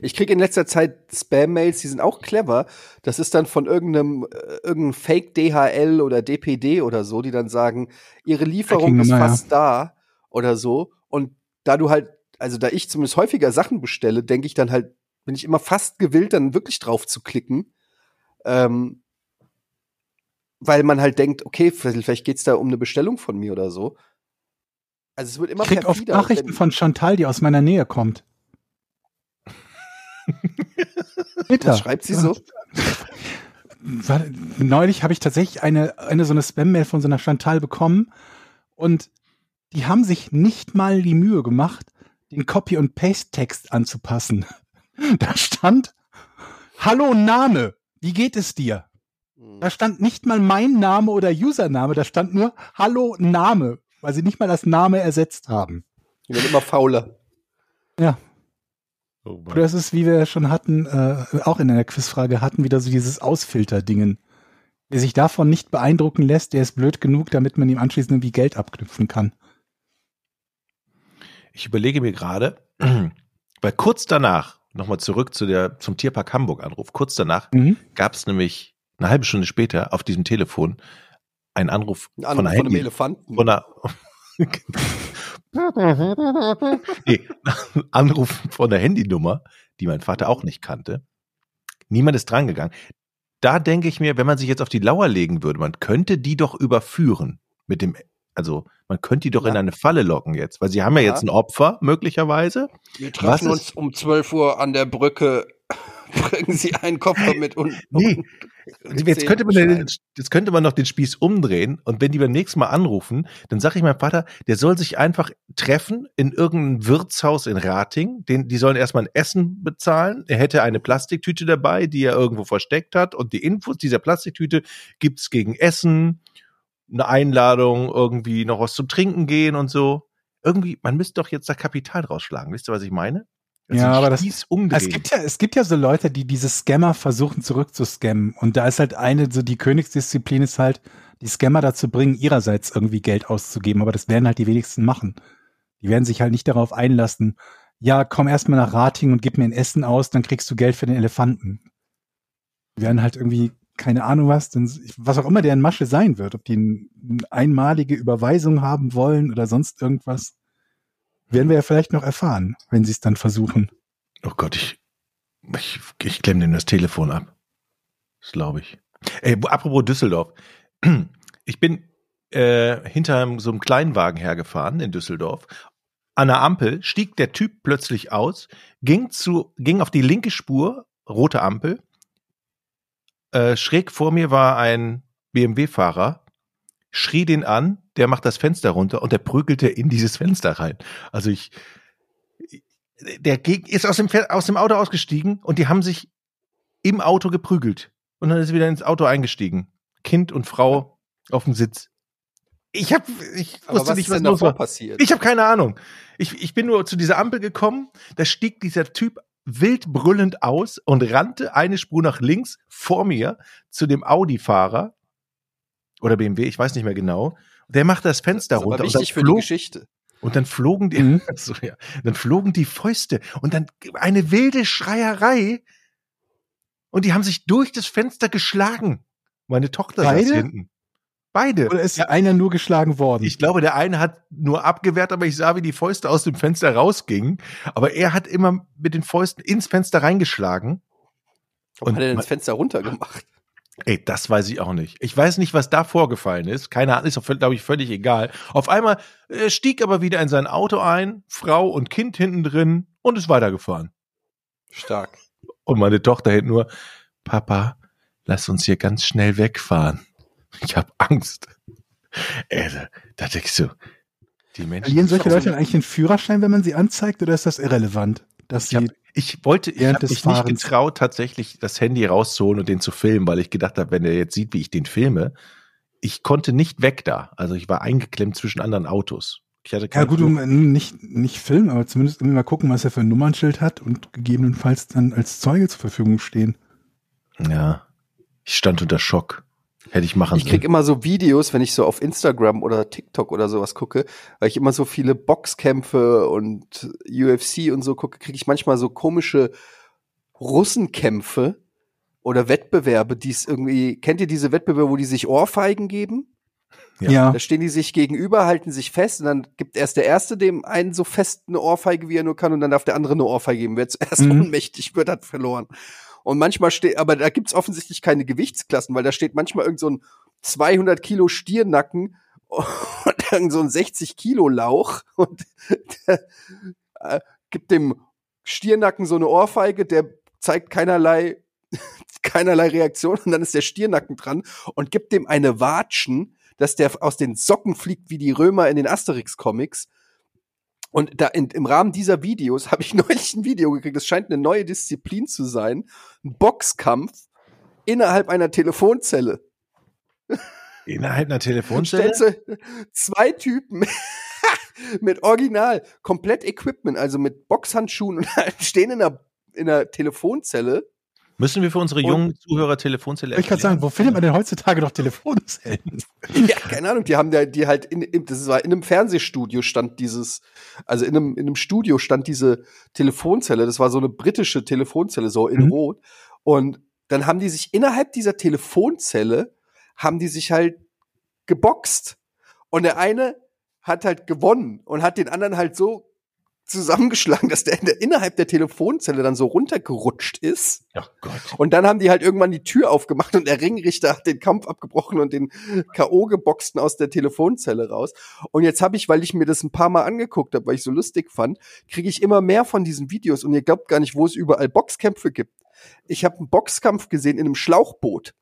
Ich kriege in letzter Zeit Spam-Mails, die sind auch clever. Das ist dann von irgendeinem, äh, irgendeinem Fake DHL oder DPD oder so, die dann sagen, ihre Lieferung ist Tracking-Nummer, ja. fast da oder so. Und da du halt, also da ich zumindest häufiger Sachen bestelle, denke ich dann halt, bin ich immer fast gewillt, dann wirklich drauf zu klicken. Ähm, weil man halt denkt, okay, vielleicht geht's da um eine Bestellung von mir oder so. Also es wird immer Ich krieg oft Nachrichten von Chantal, die aus meiner Nähe kommt. Bitter. Was schreibt sie so? Neulich habe ich tatsächlich eine, eine so eine Spam-Mail von so einer Chantal bekommen und die haben sich nicht mal die Mühe gemacht, den Copy- und Paste-Text anzupassen. Da stand, Hallo Name, wie geht es dir? Da stand nicht mal mein Name oder Username, da stand nur Hallo Name, weil sie nicht mal das Name ersetzt haben. Die werden immer fauler. Ja. Oh Mann. Es ist, wie wir schon hatten, äh, auch in einer Quizfrage hatten, wieder so dieses Ausfilter-Dingen. Wer sich davon nicht beeindrucken lässt, der ist blöd genug, damit man ihm anschließend irgendwie Geld abknüpfen kann. Ich überlege mir gerade, weil kurz danach, nochmal zurück zu der, zum Tierpark Hamburg Anruf, kurz danach Mhm. gab es nämlich eine halbe Stunde später auf diesem Telefon einen Anruf Ein von Anruf von einem Handy, Elefanten. von einer nee, Anruf von der Handynummer, die mein Vater auch nicht kannte. Niemand ist drangegangen. Da denke ich mir, wenn man sich jetzt auf die Lauer legen würde, man könnte die doch überführen mit dem, also man könnte die doch in Ja. eine Falle locken jetzt, weil sie haben ja, Ja. jetzt ein Opfer möglicherweise. Wir treffen uns um 12 Uhr an der Brücke. Bringen Sie einen Koffer mit und, Nee. und Jetzt könnte, man den, jetzt könnte man noch den Spieß umdrehen und wenn die beim nächsten Mal anrufen, dann sage ich meinem Vater, der soll sich einfach treffen in irgendeinem Wirtshaus in Rating. Den, die sollen erstmal ein Essen bezahlen. Er hätte eine Plastiktüte dabei, die er irgendwo versteckt hat und die Infos dieser Plastiktüte gibt's gegen Essen, eine Einladung, irgendwie noch was zum Trinken gehen und so. Irgendwie, man müsste doch jetzt da Kapital rausschlagen. Wisst ihr, was ich meine? Also Ja, aber das- umdrehen. Es gibt ja, es gibt ja so Leute, die diese Scammer versuchen zurückzuscammen. Und da ist halt eine, so die Königsdisziplin ist halt, die Scammer dazu bringen, ihrerseits irgendwie Geld auszugeben. Aber das werden halt die wenigsten machen. Die werden sich halt nicht darauf einlassen, ja, komm erstmal nach Rating und gib mir ein Essen aus, dann kriegst du Geld für den Elefanten. Die werden halt irgendwie, keine Ahnung was, denn, was auch immer deren Masche sein wird, ob die ein, eine einmalige Überweisung haben wollen oder sonst irgendwas, werden wir ja vielleicht noch erfahren, wenn sie es dann versuchen. Oh Gott, ich, ich, ich klemme dem das Telefon ab. Das glaube ich. Ey, apropos Düsseldorf. Ich bin äh, hinter so einem Kleinwagen hergefahren in Düsseldorf. An der Ampel stieg der Typ plötzlich aus, ging zu, ging auf die linke Spur, rote Ampel. Äh, schräg vor mir war ein BMW-Fahrer, schrie den an, der macht das Fenster runter und der prügelte in dieses Fenster rein. Also ich, der ist aus dem, aus dem Auto ausgestiegen und die haben sich im Auto geprügelt. Und dann ist er wieder ins Auto eingestiegen. Kind und Frau auf dem Sitz. Ich hab, ich Aber wusste was nicht, was los war. passiert? Ich habe keine Ahnung. Ich, ich bin nur zu dieser Ampel gekommen, da stieg dieser Typ wild brüllend aus und rannte eine Spur nach links vor mir zu dem Audi-Fahrer oder BMW, ich weiß nicht mehr genau. Der macht das Fenster das ist aber runter und dann, wichtig für die Geschichte. und dann flogen die, Mhm. so, ja, dann flogen die Fäuste und dann eine wilde Schreierei und die haben sich durch das Fenster geschlagen. Meine Tochter saß Beide? hinten. Beide. Oder ist einer nur geschlagen worden? Ich glaube, der eine hat nur abgewehrt, aber ich sah, wie die Fäuste aus dem Fenster rausgingen. Aber er hat immer mit den Fäusten ins Fenster reingeschlagen. Warum Und hat er denn man- das Fenster runtergemacht? Ey, das weiß ich auch nicht. Ich weiß nicht, was da vorgefallen ist. Keine Ahnung, ist auch, glaube ich, völlig egal. Auf einmal äh, stieg aber wieder in sein Auto ein, Frau und Kind hinten drin und ist weitergefahren. Stark. Und meine Tochter hinten nur, Papa, lass uns hier ganz schnell wegfahren. Ich habe Angst. Ey, da, da denkst du, die Menschen. Verlieren solche Leute eigentlich den Führerschein, wenn man sie anzeigt, oder ist das irrelevant? Dass Ich, hab, sie, ich wollte, ich habe mich nicht Fahrens- getraut, tatsächlich das Handy rauszuholen und den zu filmen, weil ich gedacht habe, wenn er jetzt sieht, wie ich den filme, ich konnte nicht weg da. Also ich war eingeklemmt zwischen anderen Autos. Ich hatte ja gut, Flug. um, nicht, nicht filmen, aber zumindest mal gucken, was er für ein Nummernschild hat und gegebenenfalls dann als Zeuge zur Verfügung stehen. Ja, ich stand unter Schock. Hätte ich machen Ich krieg immer so Videos, wenn ich so auf Instagram oder TikTok oder sowas gucke, weil ich immer so viele Boxkämpfe und UFC und so gucke, kriege ich manchmal so komische Russenkämpfe oder Wettbewerbe, die es irgendwie, kennt ihr diese Wettbewerbe, wo die sich Ohrfeigen geben? Ja. Ja, Da stehen die sich gegenüber, halten sich fest und dann gibt erst der Erste dem einen so fest eine Ohrfeige, wie er nur kann und dann darf der andere eine Ohrfeige geben. Wer zuerst Mhm. ohnmächtig wird, hat verloren. Und manchmal steht, aber da gibt's offensichtlich keine Gewichtsklassen, weil da steht manchmal irgend so ein 200 Kilo Stiernacken und irgend so ein 60 Kilo Lauch und der, äh, gibt dem Stiernacken so eine Ohrfeige, der zeigt keinerlei, keinerlei Reaktion und dann ist der Stiernacken dran und gibt dem eine Watschen, dass der aus den Socken fliegt wie die Römer in den Asterix-Comics. Und da in, im Rahmen dieser Videos habe ich neulich ein Video gekriegt. Das scheint eine neue Disziplin zu sein. Ein Boxkampf innerhalb einer Telefonzelle. Innerhalb einer Telefonzelle? Zwei Typen mit Original, komplett Equipment, also mit Boxhandschuhen und stehen in einer, in einer Telefonzelle. Müssen wir für unsere Und- jungen Zuhörer Telefonzelle Ich kann sagen, wo findet man denn heutzutage noch Telefonzellen? Ja, keine Ahnung, die haben da, die halt in, in, das war in einem Fernsehstudio stand dieses, also in einem, in einem Studio stand diese Telefonzelle, das war so eine britische Telefonzelle, so in Mhm. Rot. Und dann haben die sich innerhalb dieser Telefonzelle, haben die sich halt geboxt. Und der eine hat halt gewonnen und hat den anderen halt so zusammengeschlagen, dass der, in der innerhalb der Telefonzelle dann so runtergerutscht ist. Oh Gott. Und dann haben die halt irgendwann die Tür aufgemacht und der Ringrichter hat den Kampf abgebrochen und den K.O. geboxten aus der Telefonzelle raus. Und jetzt habe ich, weil ich mir das ein paar Mal angeguckt habe, weil ich so lustig fand, kriege ich immer mehr von diesen Videos und ihr glaubt gar nicht, wo es überall Boxkämpfe gibt. Ich habe einen Boxkampf gesehen in einem Schlauchboot.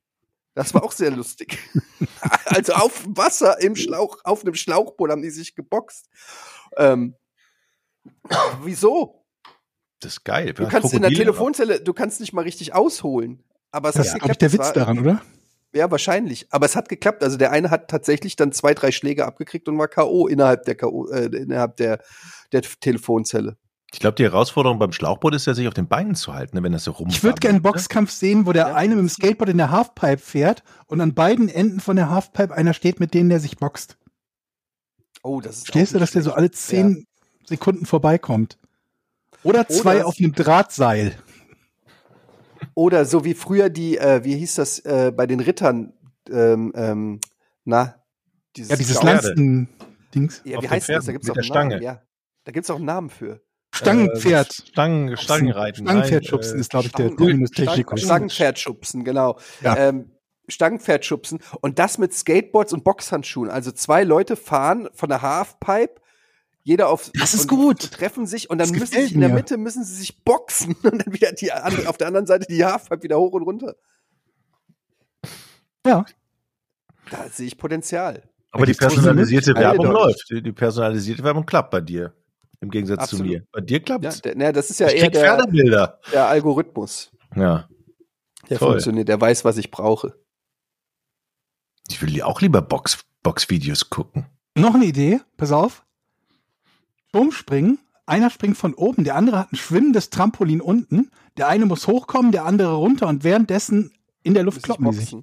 Das war auch sehr lustig. also auf Wasser im Schlauch, auf einem Schlauchboot haben die sich geboxt. Ähm, wieso? Das ist geil. Du kannst in der Telefonzelle, du kannst nicht mal richtig ausholen. Aber es Das hat ist, geklappt. der Witz war- daran, oder? Ja, wahrscheinlich. Aber es hat geklappt. Also der eine hat tatsächlich dann zwei, drei Schläge abgekriegt und war K.O. innerhalb der K.O., äh, innerhalb der, der Telefonzelle. Ich glaube, die Herausforderung beim Schlauchboot ist ja, sich auf den Beinen zu halten, ne, wenn das so rum. Ich würde gerne einen Boxkampf sehen, wo der Ja. eine mit dem Skateboard in der Halfpipe fährt und an beiden Enden von der Halfpipe einer steht, mit denen der sich boxt. Oh, das ist Stehst du, dass der so alle zehn Sekunden vorbeikommt? Oder zwei Oder- auf einem Drahtseil. Oder so wie früher die, äh, wie hieß das äh, bei den Rittern, ähm, ähm, na, dieses, Ja, dieses Lanzen-Dings. Ja, auf wie heißt das? Da Pferden, gibt's mit auch der einen Namen. Stange. Ja, da gibt's auch einen Namen für. Stangenpferd. Stangen, Stangenreiten. Stangenpferdschubsen äh, ist, glaube ich, der Stangen- Terminus technicus. Stangenpferdschubsen, genau. Ja. Ähm, Stangenpferdschubsen und das mit Skateboards und Boxhandschuhen. Also zwei Leute fahren von der Halfpipe, jeder auf Das ist gut. treffen sich und dann Das müssen sich in der. Mitte müssen sie sich boxen und dann wieder die andere, auf der anderen Seite die Halfpipe wieder hoch und runter. Ja. Da sehe ich Potenzial. Aber die personalisierte. Werbung läuft. Die, die personalisierte Werbung klappt bei dir. Im Gegensatz Absolut. zu mir. Bei dir Ja, klappt's. der, na, das ist ja ich eher der, Pferdebilder. der Algorithmus, Ja. der Toll. funktioniert, der weiß, was ich brauche. Ich will auch lieber Box, Boxvideos gucken. Noch eine Idee, pass auf. Turmspringen. Einer springt von oben, der andere hat ein schwimmendes Trampolin unten. Der eine muss hochkommen, der andere runter und währenddessen in der Luft kloppen die sich.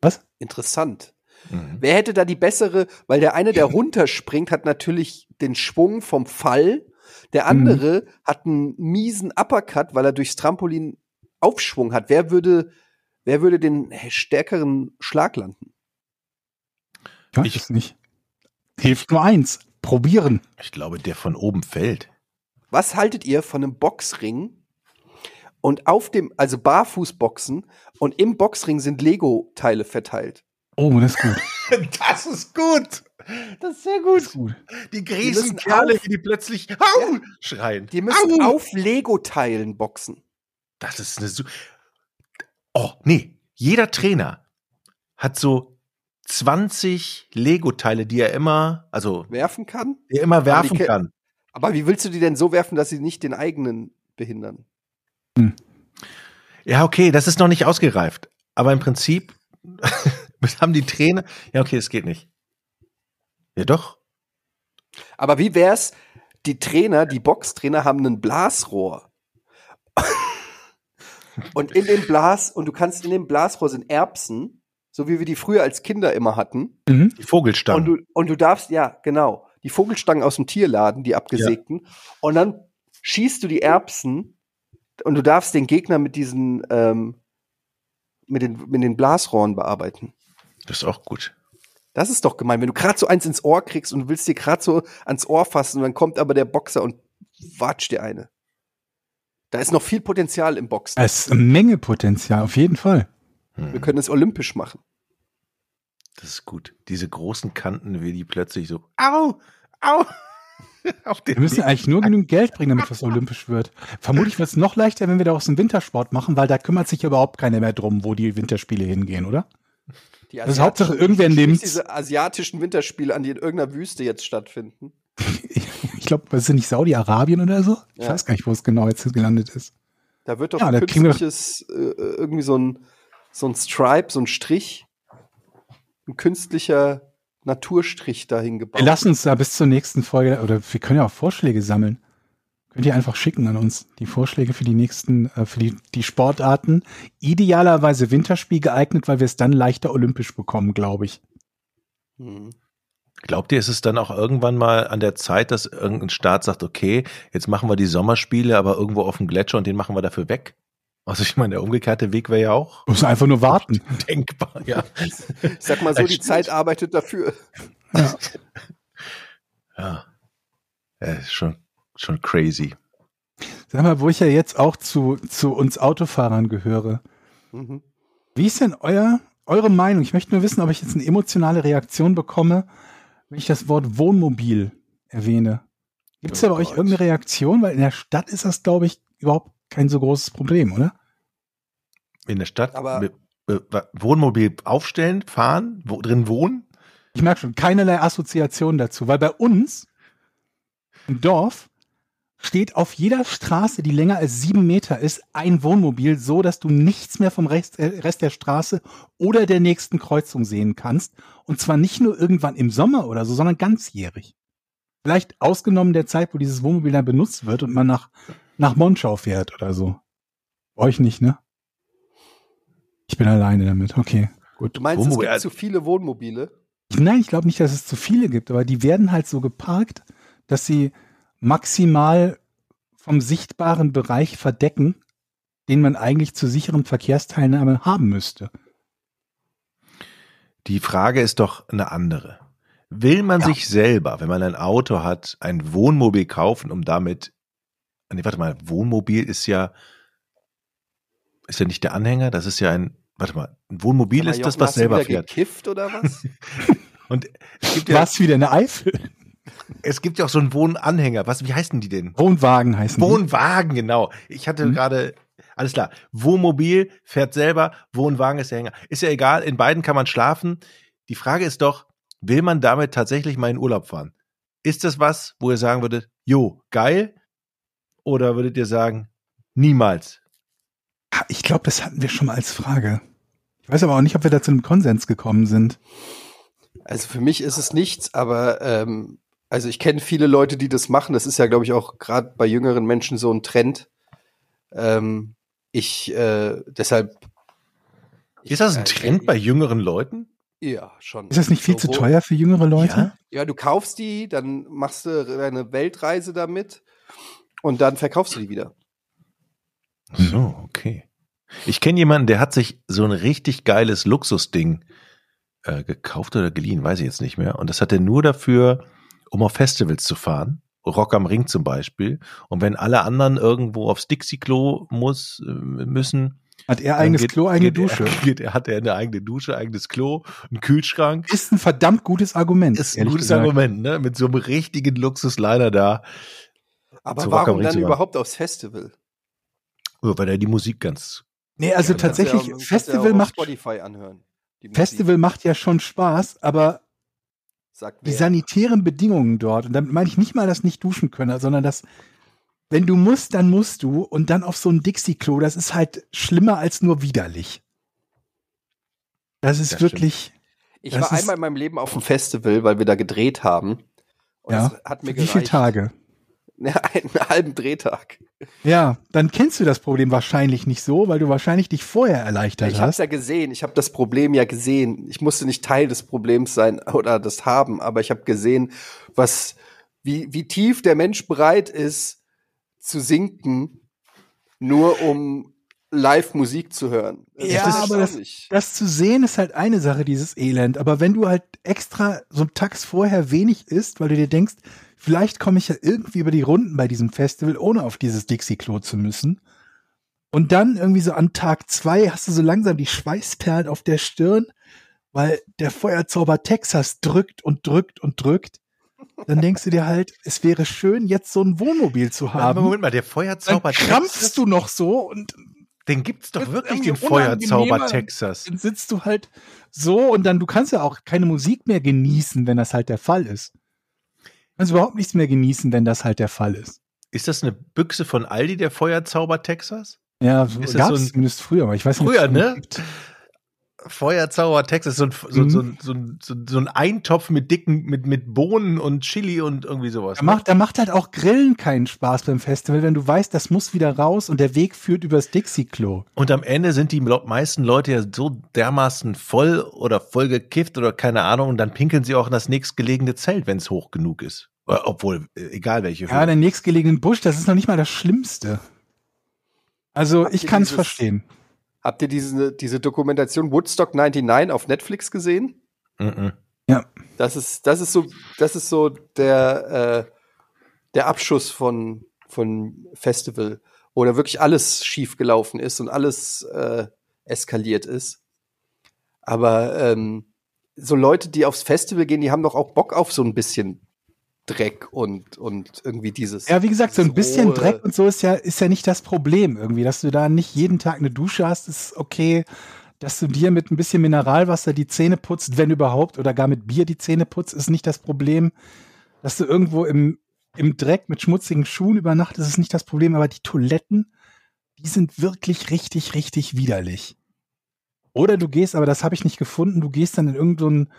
Was? Interessant. Mhm. Wer hätte da die bessere, weil der eine, der runterspringt, hat natürlich den Schwung vom Fall. Der andere hat einen miesen Uppercut, weil er durchs Trampolin Aufschwung hat. Wer würde, wer würde den stärkeren Schlag landen? Ich weiß es nicht. Hilft nur eins. Probieren. Ich glaube, der von oben fällt. Was haltet ihr von einem Boxring und auf dem, also Barfußboxen und im Boxring sind Lego-Teile verteilt? Oh, das ist gut. Das ist gut. Das ist sehr Das ist gut. Die müssen Kerle, die plötzlich Au! schreien. Die müssen Au! auf Lego-Teilen boxen. Das ist eine Su Oh, nee. Jeder Trainer hat so 20 Lego-Teile, die er immer, also, Werfen kann? die er immer Aber die werfen Ke- kann. Aber wie willst du die denn so werfen, dass sie nicht den eigenen behindern? Ja, okay, das ist noch nicht ausgereift. Aber im Prinzip haben die Trainer. Ja, okay, es geht nicht. Ja, doch. Aber wie wär's, die Trainer, die Boxtrainer haben ein Blasrohr. und in dem Blas, und du kannst in dem Blasrohr sind Erbsen, so wie wir die früher als Kinder immer hatten. Mhm. Die Vogelstangen. Und du, und du darfst, ja, genau, die Vogelstangen aus dem Tierladen, die abgesägten. Und dann schießt du die Erbsen und du darfst den Gegner mit diesen, ähm, mit den, mit den Blasrohren bearbeiten. das ist auch gut. Das ist doch gemein, wenn du gerade so eins ins Ohr kriegst und du willst dir gerade so ans Ohr fassen und dann kommt aber der Boxer und watscht dir eine. Da ist noch viel Potenzial im Boxen. Es ist eine Menge Potenzial, auf jeden Fall. Hm, Wir können es olympisch machen. Das ist gut. Diese großen Kanten, wie die plötzlich so. Au! Au! Auf den Wir müssen eigentlich nur genügend Geld bringen, damit was olympisch wird. Vermutlich wird es noch leichter, wenn wir daraus einen Wintersport machen, weil da kümmert sich überhaupt keiner mehr drum, wo die Winterspiele hingehen, oder? Die Das ist Hauptsache, irgendwer nimmt's. diese asiatischen Winterspiele an, die in irgendeiner Wüste jetzt stattfinden. Ich glaube, das ist nicht Saudi-Arabien oder so? Ich Ja. weiß gar nicht, wo es genau jetzt gelandet ist. Da wird doch Ja, ein da kriegen wir- künstliches, äh, irgendwie so ein, so ein Stripe, so ein Strich, ein künstlicher Naturstrich dahin gebaut. Wir lassen uns da bis zur nächsten Folge, oder wir können ja auch Vorschläge sammeln. Könnt ihr einfach schicken an uns, die Vorschläge für die nächsten, äh, für die, die Sportarten. Idealerweise Winterspiel geeignet, weil wir es dann leichter olympisch bekommen, glaube ich. Hm. Glaubt ihr, ist es dann auch irgendwann mal an der Zeit, dass irgendein Staat sagt, okay, jetzt machen wir die Sommerspiele, aber irgendwo auf dem Gletscher und den machen wir dafür weg? Also ich meine, der umgekehrte Weg wäre ja auch Muss einfach nur warten. denkbar, ja. Ich sag mal so, die Stimmt. Zeit arbeitet dafür. Ja, ja ist schon, schon crazy. Sag mal, wo ich ja jetzt auch zu, zu uns Autofahrern gehöre. Mhm. Wie ist denn euer, eure Meinung? Ich möchte nur wissen, ob ich jetzt eine emotionale Reaktion bekomme, wenn ich das Wort Wohnmobil erwähne. Gibt es Oh da bei euch Gott. irgendeine Reaktion? Weil in der Stadt ist das, glaube ich, überhaupt kein so großes Problem, oder? In der Stadt Aber- mit, äh, Wohnmobil aufstellen, fahren, wo, drin wohnen? Ich merke schon, keinerlei Assoziation dazu, weil bei uns im Dorf steht auf jeder Straße, die länger als sieben Meter ist, ein Wohnmobil, so dass du nichts mehr vom Rest, äh, Rest der Straße oder der nächsten Kreuzung sehen kannst. Und zwar nicht nur irgendwann im Sommer oder so, sondern ganzjährig. Vielleicht ausgenommen der Zeit, wo dieses Wohnmobil dann benutzt wird und man nach, nach Monschau fährt oder so. Euch nicht, ne? Ich bin alleine damit. Okay, gut. Du meinst, Wohnmobil- es gibt zu viele Wohnmobile? Nein, ich glaube nicht, dass es zu viele gibt, aber die werden halt so geparkt, dass sie maximal vom sichtbaren Bereich verdecken, den man eigentlich zur sicheren Verkehrsteilnahme haben müsste. Die Frage ist doch eine andere. Will man Ja. sich selber, wenn man ein Auto hat, ein Wohnmobil kaufen, um damit, nee, warte mal, Wohnmobil ist ja, ist ja nicht der Anhänger, das ist ja ein, warte mal, ein Wohnmobil ist das, was hast du selber wieder fährt. gekifft oder was? Und es gibt ja, Was wieder eine Eifel? es gibt ja auch so einen Wohnanhänger. Was, wie heißen die denn? Wohnwagen heißen die. Wohnwagen, genau. Ich hatte Mhm. gerade, alles klar. Wohnmobil fährt selber, Wohnwagen ist der Hänger. Ist ja egal, in beiden kann man schlafen. Die Frage ist doch, will man damit tatsächlich mal in Urlaub fahren? Ist das was, wo ihr sagen würdet, jo, geil? Oder würdet ihr sagen, niemals? Ah, Ich glaube, das hatten wir schon mal als Frage. Ich weiß aber auch nicht, ob wir da zu einem Konsens gekommen sind. Also für mich ist es nichts, aber ähm, also ich kenne viele Leute, die das machen. Das ist ja, glaube ich, auch gerade bei jüngeren Menschen so ein Trend. Ähm, ich äh, deshalb. Ist das ein äh, Trend bei jüngeren Leuten? Ja, schon. Ist das nicht viel So, zu teuer für jüngere Leute? Ja, du kaufst die, dann machst du deine Weltreise damit und dann verkaufst du die wieder. So, okay. Ich kenne jemanden, der hat sich so ein richtig geiles Luxusding äh, gekauft oder geliehen, weiß ich jetzt nicht mehr. Und das hat er nur dafür, um auf Festivals zu fahren. Rock am Ring zum Beispiel. Und wenn alle anderen irgendwo aufs Dixie-Klo muss, äh, müssen. Hat er eigenes geht- Klo, eigene geht Dusche? Er, geht, er hat er eine eigene Dusche, eigenes Klo, einen Kühlschrank. Ist ein verdammt gutes Argument. Ist ein gutes gesagt. Argument, ne? Mit so einem richtigen Luxusliner da. Aber warum dann überhaupt aufs Festival? Ja, weil er die Musik ganz. Nee, also Ja, tatsächlich, ja- Festival macht, Spotify anhören. Festival macht ja schon Spaß, aber sagt die sanitären Bedingungen dort, und damit meine ich nicht mal das nicht duschen können, sondern das, wenn du musst, dann musst du und dann auf so ein Dixie-Klo, das ist halt schlimmer als nur widerlich. Das ist Das stimmt. wirklich, Ich war einmal in meinem Leben auf einem Festival, weil wir da gedreht haben. Und Ja. das hat mir wie gereicht. viele Tage? Einen halben Drehtag. Ja, dann kennst du das Problem wahrscheinlich nicht so, weil du wahrscheinlich dich vorher erleichtert Ich habe es hast. ja gesehen. Ich habe das Problem ja gesehen. Ich musste nicht Teil des Problems sein oder das haben, aber ich habe gesehen, was, wie, wie tief der Mensch bereit ist zu sinken, nur um live Musik zu hören. Das Ja, aber das-. Das zu sehen ist halt eine Sache, dieses Elend. Aber wenn du halt extra so einen Tags vorher wenig isst, weil du dir denkst, vielleicht komme ich ja irgendwie über die Runden bei diesem Festival, ohne auf dieses Dixie-Klo zu müssen. Und dann irgendwie so an Tag zwei hast du so langsam die Schweißperlen auf der Stirn, weil der Feuerzauber Texas drückt und drückt und drückt. dann denkst du dir halt, es wäre schön, jetzt so ein Wohnmobil zu Aber haben. Moment mal, der Dann Feuerzauber krampfst du noch so und Den gibt's doch wirklich, den Feuerzauber. Texas. dann sitzt du halt so und dann, du kannst ja auch keine Musik mehr genießen, wenn das halt der Fall ist. Kannst überhaupt nichts mehr genießen, wenn das halt der Fall ist. Ist das eine Büchse von Aldi, der Feuerzauber Texas? Ja, so gab so es ein- zumindest früher, aber ich weiß nicht. Früher, ob es ne? gibt. Feuerzauber Texas, so ein, so, Mhm. so, so, so, so ein Eintopf mit dicken, mit, mit Bohnen und Chili und irgendwie sowas. Da macht, da macht halt auch Grillen keinen Spaß beim Festival, wenn du weißt, das muss wieder raus und der Weg führt übers Dixie-Klo. Und am Ende sind die meisten Leute ja so dermaßen voll oder voll gekifft oder keine Ahnung und dann pinkeln sie auch in das nächstgelegene Zelt, wenn es hoch genug ist. Oder, obwohl, äh, egal welche Ja, der nächstgelegenen Busch, das ist noch nicht mal das Schlimmste. Also, Habt ich kann es verstehen. Habt ihr diese, diese Dokumentation Woodstock 99 auf Netflix gesehen? Mhm. Das ist, das ist so, das ist so der, äh, der Abschuss von, von Festival, wo da wirklich alles schief gelaufen ist und alles äh, eskaliert ist. Aber ähm, so Leute, die aufs Festival gehen, die haben doch auch Bock auf so ein bisschen Dreck und, und irgendwie dieses. Ja, wie gesagt, so ein bisschen rohe- Dreck und so ist ja, ist ja nicht das Problem irgendwie. Dass du da nicht jeden Tag eine Dusche hast, ist okay. Dass du dir mit ein bisschen Mineralwasser die Zähne putzt, wenn überhaupt, oder gar mit Bier die Zähne putzt, ist nicht das Problem. Dass du irgendwo im, im Dreck mit schmutzigen Schuhen übernachtest, ist nicht das Problem. Aber die Toiletten, die sind wirklich richtig, richtig widerlich. Oder du gehst, aber das habe ich nicht gefunden, du gehst dann in irgendeinen so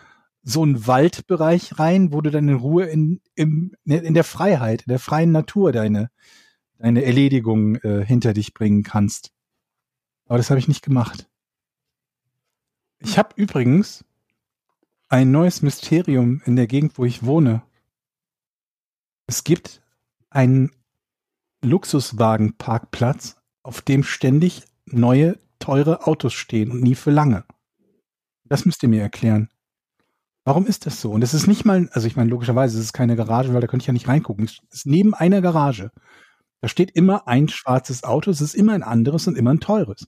einen Waldbereich rein, wo du dann in Ruhe in, im, in der Freiheit, in der freien Natur deine, deine Erledigung äh, hinter dich bringen kannst. Aber das habe ich nicht gemacht. Ich habe übrigens ein neues Mysterium in der Gegend, wo ich wohne. Es gibt einen Luxuswagenparkplatz, auf dem ständig neue, teure Autos stehen und nie für lange. Das müsst ihr mir erklären. Warum ist das so? Und es ist nicht mal, also ich meine, logischerweise ist es keine Garage, weil da könnte ich ja nicht reingucken. Es ist neben einer Garage. Da steht immer ein schwarzes Auto, es ist immer ein anderes und immer ein teures.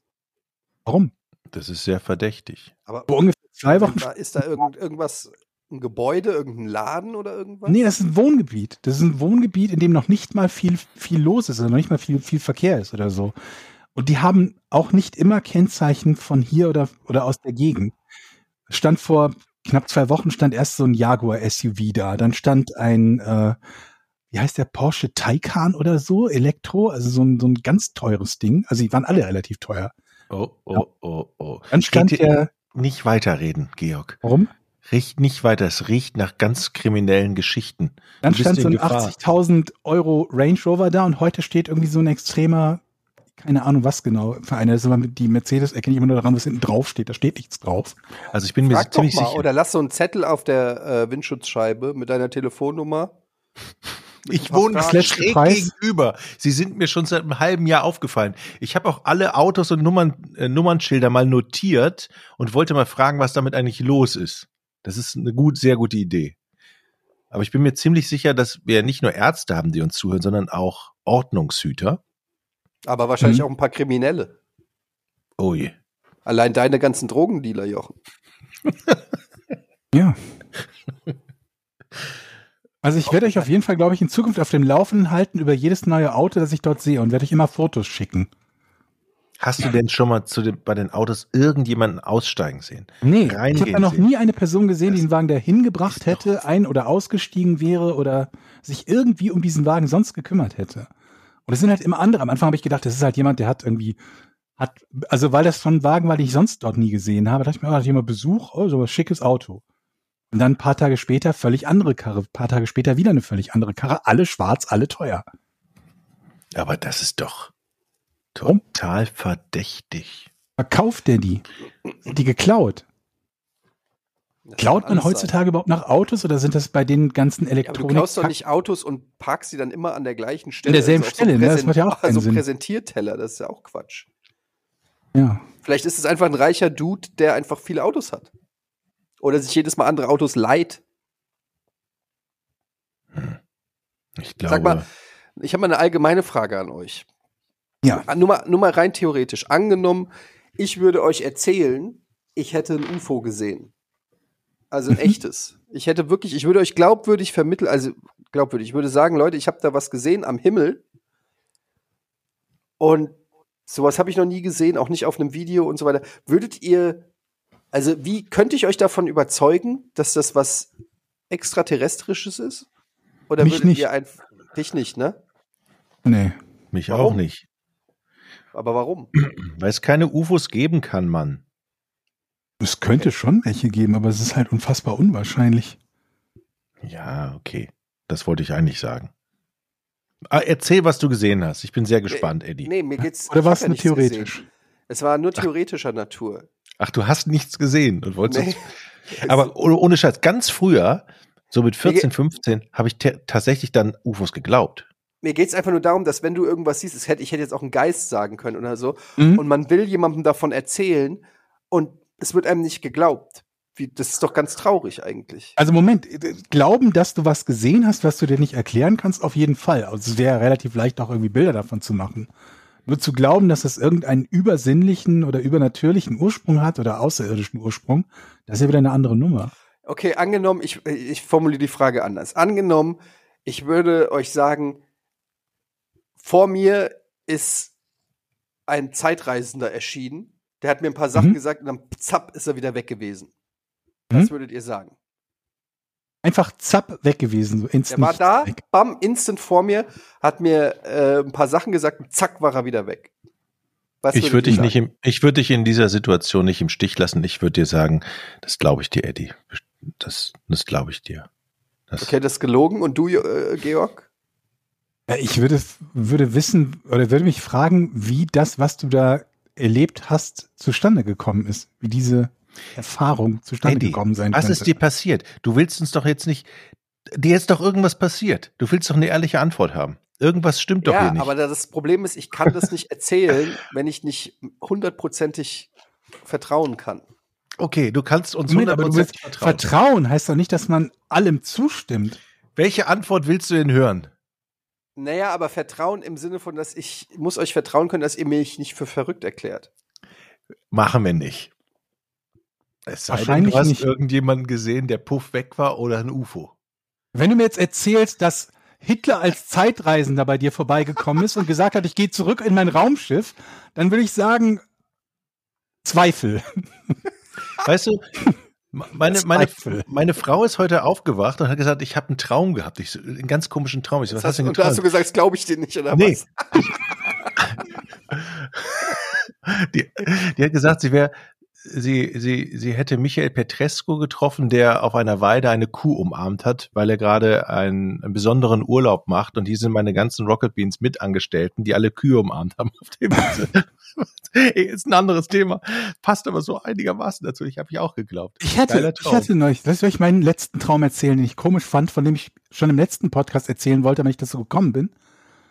Warum? Das ist sehr verdächtig. Aber Vor ungefähr zwei Wochen. da, ist da irgend, irgendwas, ein Gebäude, irgendein Laden oder irgendwas? Nee, das ist ein Wohngebiet. Das ist ein Wohngebiet, in dem noch nicht mal viel, viel los ist, oder noch nicht mal viel, viel Verkehr ist oder so. Und die haben auch nicht immer Kennzeichen von hier oder, oder aus der Gegend. Es Stand vor knapp zwei Wochen stand erst so ein Jaguar SUV da. Dann stand ein, äh, wie heißt der Porsche Taycan oder so, Elektro, also so ein, so ein ganz teures Ding. Also die waren alle relativ teuer. Oh, oh, oh, oh. Dann stand Geht- der, Nicht weiterreden, Georg. warum? Riecht nicht weiter. Es riecht nach ganz kriminellen Geschichten. Dann stand so in ein Gefahr. 80.000 Euro Range Rover da und heute steht irgendwie so ein extremer, keine Ahnung was genau, für eine, das ist mit die Mercedes erkenne ich immer nur daran, was hinten drauf steht. Da steht nichts drauf. Also ich bin mir Frag doch ziemlich mal, sicher. oder lass so einen Zettel auf der äh, Windschutzscheibe mit deiner Telefonnummer. Ich wohne schräg Preis. gegenüber. Sie sind mir schon seit einem halben Jahr aufgefallen. Ich habe auch alle Autos und Nummern, äh, Nummernschilder mal notiert und wollte mal fragen, was damit eigentlich los ist. Das ist eine gut, sehr gute Idee. Aber ich bin mir ziemlich sicher, dass wir nicht nur Ärzte haben, die uns zuhören, sondern auch Ordnungshüter. Aber wahrscheinlich Mhm. auch ein paar Kriminelle. Oh je. Allein deine ganzen Drogendealer, Jochen. Ja. Also ich werde euch auf jeden Fall, glaube ich, in Zukunft auf dem Laufenden halten über jedes neue Auto, das ich dort sehe und werde euch immer Fotos schicken. Hast du denn schon mal zu den, bei den Autos irgendjemanden aussteigen sehen? Nee, ich Reingehen habe da noch sehen. nie eine Person gesehen, die den Wagen dahin gebracht hätte, ein- oder ausgestiegen wäre oder sich irgendwie um diesen Wagen sonst gekümmert hätte. Und es sind halt immer andere. Am Anfang habe ich gedacht, das ist halt jemand, der hat irgendwie, hat, also weil das von Wagen die ich sonst dort nie gesehen habe, dachte ich mir, oh, da hat jemand Besuch, oh, so ein schickes Auto. Und dann ein paar Tage später völlig andere Karre, ein paar Tage später wieder eine völlig andere Karre, alle schwarz, alle teuer. Aber das ist doch Warum? total verdächtig. Verkauft der die? Sind die geklaut? Das Klaut man heutzutage überhaupt nach Autos oder sind das bei den ganzen Sein. Ja, aber du Elektronik? klaust doch nicht Autos und parkst sie dann immer an der gleichen Stelle. derselben Das ist Stelle, ne? Das macht ja auch keinen also Sinn. Präsentierteller, das ist ja auch Quatsch. ja. Vielleicht ist es einfach ein reicher Dude, der einfach viele Autos hat. Oder sich jedes Mal andere Autos leiht. Ich glaube. Sag mal, ich habe mal eine allgemeine Frage an euch. Ja. Ah, Nur mal, nur mal rein theoretisch. Angenommen, ich würde euch erzählen, ich hätte ein UFO gesehen. Also ein echtes. Ich hätte wirklich, ich würde euch glaubwürdig vermitteln, also glaubwürdig, ich würde sagen, Leute, ich habe da was gesehen am Himmel. Und sowas habe ich noch nie gesehen, auch nicht auf einem Video und so weiter. Würdet ihr, also wie könnte ich euch davon überzeugen, dass das was extraterrestrisches ist? Oder Mich würdet nicht. ihr einfach dich nicht, ne? Nee. Mich Warum? auch nicht. Aber warum? Weil es keine UFOs geben kann, Mann. Es könnte schon welche geben, aber es ist halt unfassbar unwahrscheinlich. Ja, okay. Das wollte ich eigentlich sagen. Ah, erzähl, was du gesehen hast. Ich bin sehr gespannt, Eddie. Nee, mir geht's Oder ich war es nur nichts gesehen. theoretisch? Es war nur theoretischer Natur. Ach, du hast nichts gesehen und wolltest. Nee. Aber ohne, Scheiß, ganz früher, so mit Mir 14, 15, habe ich ta- tatsächlich dann UFOs geglaubt. Mir geht's einfach nur darum, dass wenn du irgendwas siehst, es hätte, ich hätte jetzt auch einen Geist sagen können oder so, Mhm. und man will jemandem davon erzählen und es wird einem nicht geglaubt. Wie, das ist doch ganz traurig eigentlich. Also Moment, äh, glauben, dass du was gesehen hast, was du dir nicht erklären kannst, auf jeden Fall. Also es wäre relativ leicht, auch irgendwie Bilder davon zu machen. Nur zu glauben, dass es irgendeinen übersinnlichen oder übernatürlichen Ursprung hat oder außerirdischen Ursprung, das ist ja wieder eine andere Nummer. Okay, angenommen, ich, ich formuliere die Frage anders. Angenommen, ich würde euch sagen, vor mir ist ein Zeitreisender erschienen, der hat mir ein paar Sachen Mhm. gesagt und dann zapp ist er wieder weg gewesen. Was Mhm. würdet ihr sagen? Einfach zapp weg gewesen, so Der instant. war da, Weg. bam, instant vor mir, hat mir äh, ein paar Sachen gesagt und zack war er wieder weg. Was Ich würde dich nicht im, ich würde dich in dieser Situation nicht im Stich lassen. Ich würde dir sagen, das glaube ich dir, Eddie. Das, das glaube ich dir. Das, Okay, das ist gelogen. Und du, äh, Georg? Ja, ich würde, würde wissen oder würde mich fragen, wie das, was du da erlebt hast, zustande gekommen ist. Wie diese Erfahrung zustande Eddie, gekommen sein was könnte. ist dir passiert? Du willst uns doch jetzt nicht, dir ist doch irgendwas passiert. Du willst doch eine ehrliche Antwort haben. Irgendwas stimmt doch ja, hier nicht. aber das Problem ist, ich kann das nicht erzählen, wenn ich nicht hundertprozentig vertrauen kann. okay, du kannst uns Moment, aber du 100% willst, vertrauen. vertrauen heißt doch nicht, dass man allem zustimmt. Welche Antwort willst du denn hören? Naja, aber Vertrauen im Sinne von, dass ich muss euch vertrauen können, dass ihr mich nicht für verrückt erklärt. Machen wir nicht. Es sei denn, Wahrscheinlich du hast nicht. irgendjemanden gesehen, der puff weg war oder ein UFO. Wenn du mir jetzt erzählst, dass Hitler als Zeitreisender bei dir vorbeigekommen ist und gesagt hat, ich gehe zurück in mein Raumschiff, dann würde ich sagen, Zweifel. Weißt du, meine, meine, meine Frau ist heute aufgewacht und hat gesagt, ich habe einen Traum gehabt. Ich, einen ganz komischen Traum. Ich was Das hast du denn und da hast du geträumt? gesagt, das glaube ich dir nicht, oder Nee. was? Die, die hat gesagt, sie wäre, sie, sie, sie hätte Michael Petrescu getroffen, der auf einer Weide eine Kuh umarmt hat, weil er gerade einen, einen besonderen Urlaub macht. Und hier sind meine ganzen Rocket Beans Mitangestellten, die alle Kühe umarmt haben auf dem Ist ein anderes Thema. Passt aber so einigermaßen dazu. Ich habe ich auch geglaubt. Ich hatte, ich hatte neulich, das soll ich meinen letzten Traum erzählen, den ich komisch fand, von dem ich schon im letzten Podcast erzählen wollte, wenn ich dazu gekommen bin.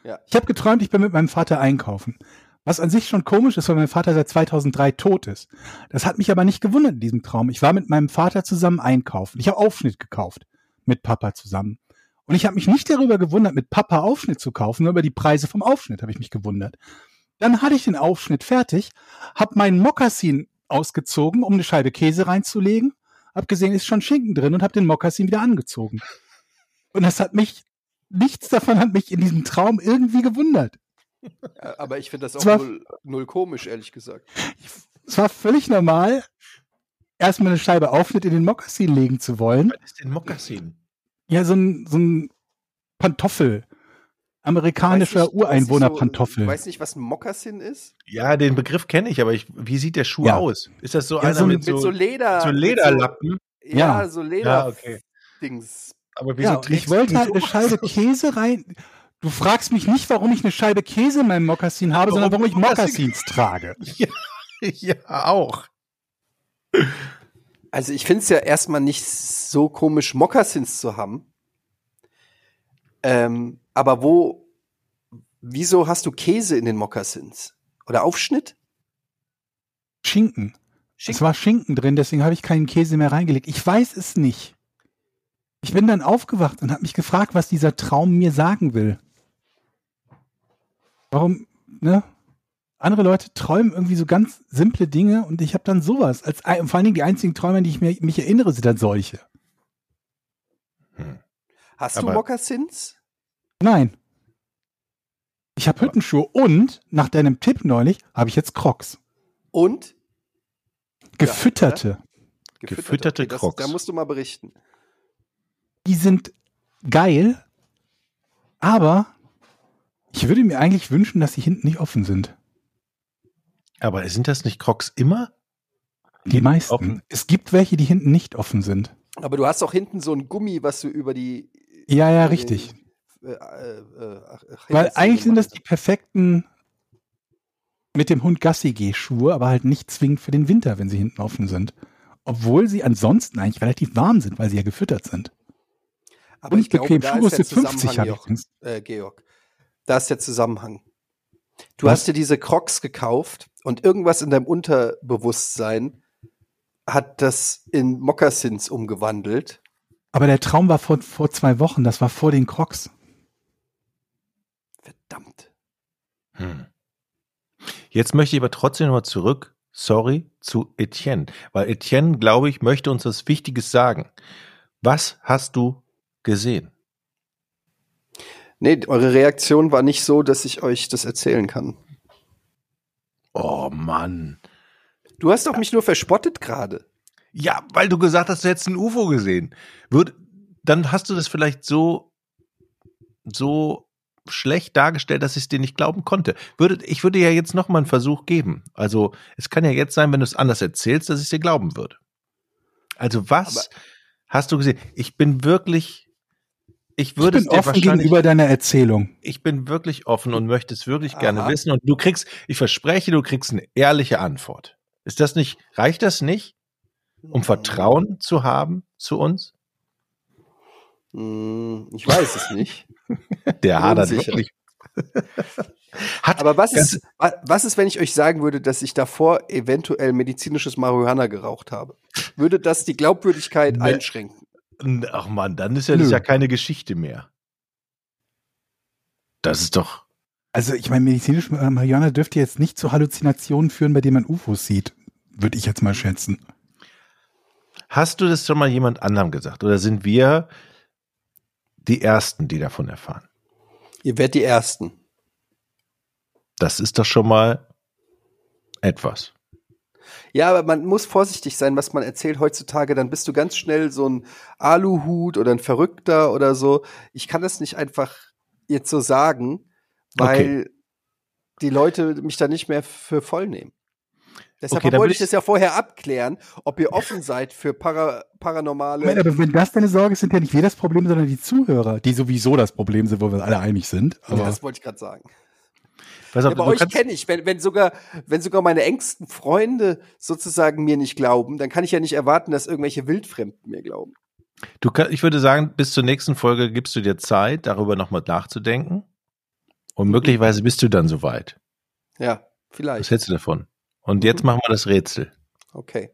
Ja. Ich habe geträumt, ich bin mit meinem Vater einkaufen. Was an sich schon komisch ist, weil mein Vater seit 2003 tot ist. Das hat mich aber nicht gewundert in diesem Traum. Ich war mit meinem Vater zusammen einkaufen. Ich habe Aufschnitt gekauft mit Papa zusammen. Und ich habe mich nicht darüber gewundert, mit Papa Aufschnitt zu kaufen, nur über die Preise vom Aufschnitt habe ich mich gewundert. Dann hatte ich den Aufschnitt fertig, habe meinen Mokassin ausgezogen, um eine Scheibe Käse reinzulegen, hab gesehen, ist schon Schinken drin und habe den Mokassin wieder angezogen. Und das hat mich, nichts davon hat mich in diesem Traum irgendwie gewundert. Ja, aber ich finde das auch war- null, null komisch, ehrlich gesagt. Es war völlig normal, erstmal eine Scheibe Aufschnitt in den Mokassin legen zu wollen. Was ist denn Mokassin? Ja, so ein, so ein Pantoffel. Amerikanischer Ureinwohner-Pantoffel. So, weiß nicht, was ein Mokassin ist? Ja, den Begriff kenne ich, aber ich, wie sieht der Schuh Ja. aus? Ist das so Ja, einer so ein- mit, Mit so, so Leder. so mit Lederlappen? So, ja, Ja. so Ja, Leder. okay. Dings. Aber wieso ja, ich wollte halt eine? Scheibe Käse rein. Du fragst mich nicht, warum ich eine Scheibe Käse in meinem Mokassin habe, Warum sondern warum ich Mokassins trage. Ja, auch. Also ich finde es ja erstmal nicht so komisch, Mokassins zu haben. Ähm, aber wo, wieso hast du Käse in den Mokassins? Oder Aufschnitt? Schinken. Es war Schinken drin, deswegen habe ich keinen Käse mehr reingelegt. Ich weiß es nicht. Ich bin dann aufgewacht und habe mich gefragt, was dieser Traum mir sagen will. Warum, ne? Andere Leute träumen irgendwie so ganz simple Dinge und ich habe dann sowas. Als, vor allen Dingen die einzigen Träume, an die ich mir, mich erinnere, sind dann solche. Hast du Aber- Mokassins? Nein. Ich habe Hüttenschuhe und nach deinem Tipp neulich habe ich jetzt Crocs. Und? Gefütterte. Gefütterte das, Crocs. Da musst du mal berichten. Die sind geil, aber ich würde mir eigentlich wünschen, dass sie hinten nicht offen sind. Aber sind das nicht Crocs immer? Die meisten. offen? Es gibt welche, die hinten nicht offen sind. Aber du hast auch hinten so ein Gummi, was du über die. Ja, ja, richtig. Äh, äh, äh, Weil eigentlich sind das die perfekten mit dem Hund Gassi geh Schuhe, aber halt nicht zwingend für den Winter, wenn sie hinten offen sind. Obwohl sie ansonsten eigentlich relativ warm sind, weil sie ja gefüttert sind. Aber Und ich glaube, bequem da Schuhe ist der für 50 Zusammenhang, habe ich Joch, übrigens. äh, Georg. Da ist der Zusammenhang. Du Was? hast dir diese Crocs gekauft und irgendwas in deinem Unterbewusstsein hat das in Mokassins umgewandelt. Aber der Traum war vor, vor zwei Wochen, das war vor den Crocs. Verdammt. Hm. Jetzt möchte ich aber trotzdem noch mal zurück, sorry, zu Etienne. Weil Etienne, glaube ich, möchte uns was Wichtiges sagen. Was hast du gesehen? Nee, eure Reaktion war nicht so, dass ich euch das erzählen kann. Oh Mann. Du hast doch mich nur verspottet gerade. Ja, weil du gesagt hast, du hättest ein UFO gesehen. Würd, dann hast du das vielleicht so, so schlecht dargestellt, dass ich es dir nicht glauben konnte. Würde, ich würde ja jetzt noch mal einen Versuch geben. Also, es kann ja jetzt sein, wenn du es anders erzählst, dass ich es dir glauben würde. Also, was hast du gesehen? Ich bin wirklich, ich würde ich bin offen gegenüber deiner Erzählung. ich bin wirklich offen und möchte es wirklich gerne Aha. wissen. Und du kriegst, ich verspreche, du kriegst eine ehrliche Antwort. Ist das nicht, reicht das nicht, um Vertrauen zu haben zu uns? Hm, Ich weiß es nicht. Der hadert wirklich. Hat, Aber was ist, wa- was ist, wenn ich euch sagen würde, dass ich davor eventuell medizinisches Marihuana geraucht habe? Würde das die Glaubwürdigkeit Nee. einschränken? Ach man, dann ist ja das ja keine Geschichte mehr. Das ist doch. Also ich meine, medizinisch äh, Marihuana dürfte jetzt nicht zu Halluzinationen führen, bei denen man UFOs sieht. Würde ich jetzt mal schätzen. Hast du das schon mal jemand anderem gesagt? Oder sind wir die Ersten, die davon erfahren? Ihr werdet die Ersten. Das ist doch schon mal etwas. Ja, aber man muss vorsichtig sein, was man erzählt heutzutage. Dann bist du ganz schnell so ein Aluhut oder ein Verrückter oder so. Ich kann das nicht einfach jetzt so sagen, weil die Leute mich da nicht mehr für voll nehmen. Deshalb Okay, wollte würd ich das ja vorher abklären, ob ihr offen seid für para paranormale. Aber wenn das deine Sorge ist, sind ja nicht wir das Problem, sondern die Zuhörer, die sowieso das Problem sind, wo wir alle einig sind. Aber das wollte ich gerade sagen. Pass Ja, auf, aber du euch kenne ich. Wenn, wenn, sogar, wenn sogar meine engsten Freunde sozusagen mir nicht glauben, dann kann ich ja nicht erwarten, dass irgendwelche Wildfremden mir glauben. Du kann, ich würde sagen, bis zur nächsten Folge gibst du dir Zeit, darüber nochmal nachzudenken. Und möglicherweise bist du dann soweit. Ja, Was vielleicht. hältst du davon? Und jetzt machen wir das Rätsel. Okay.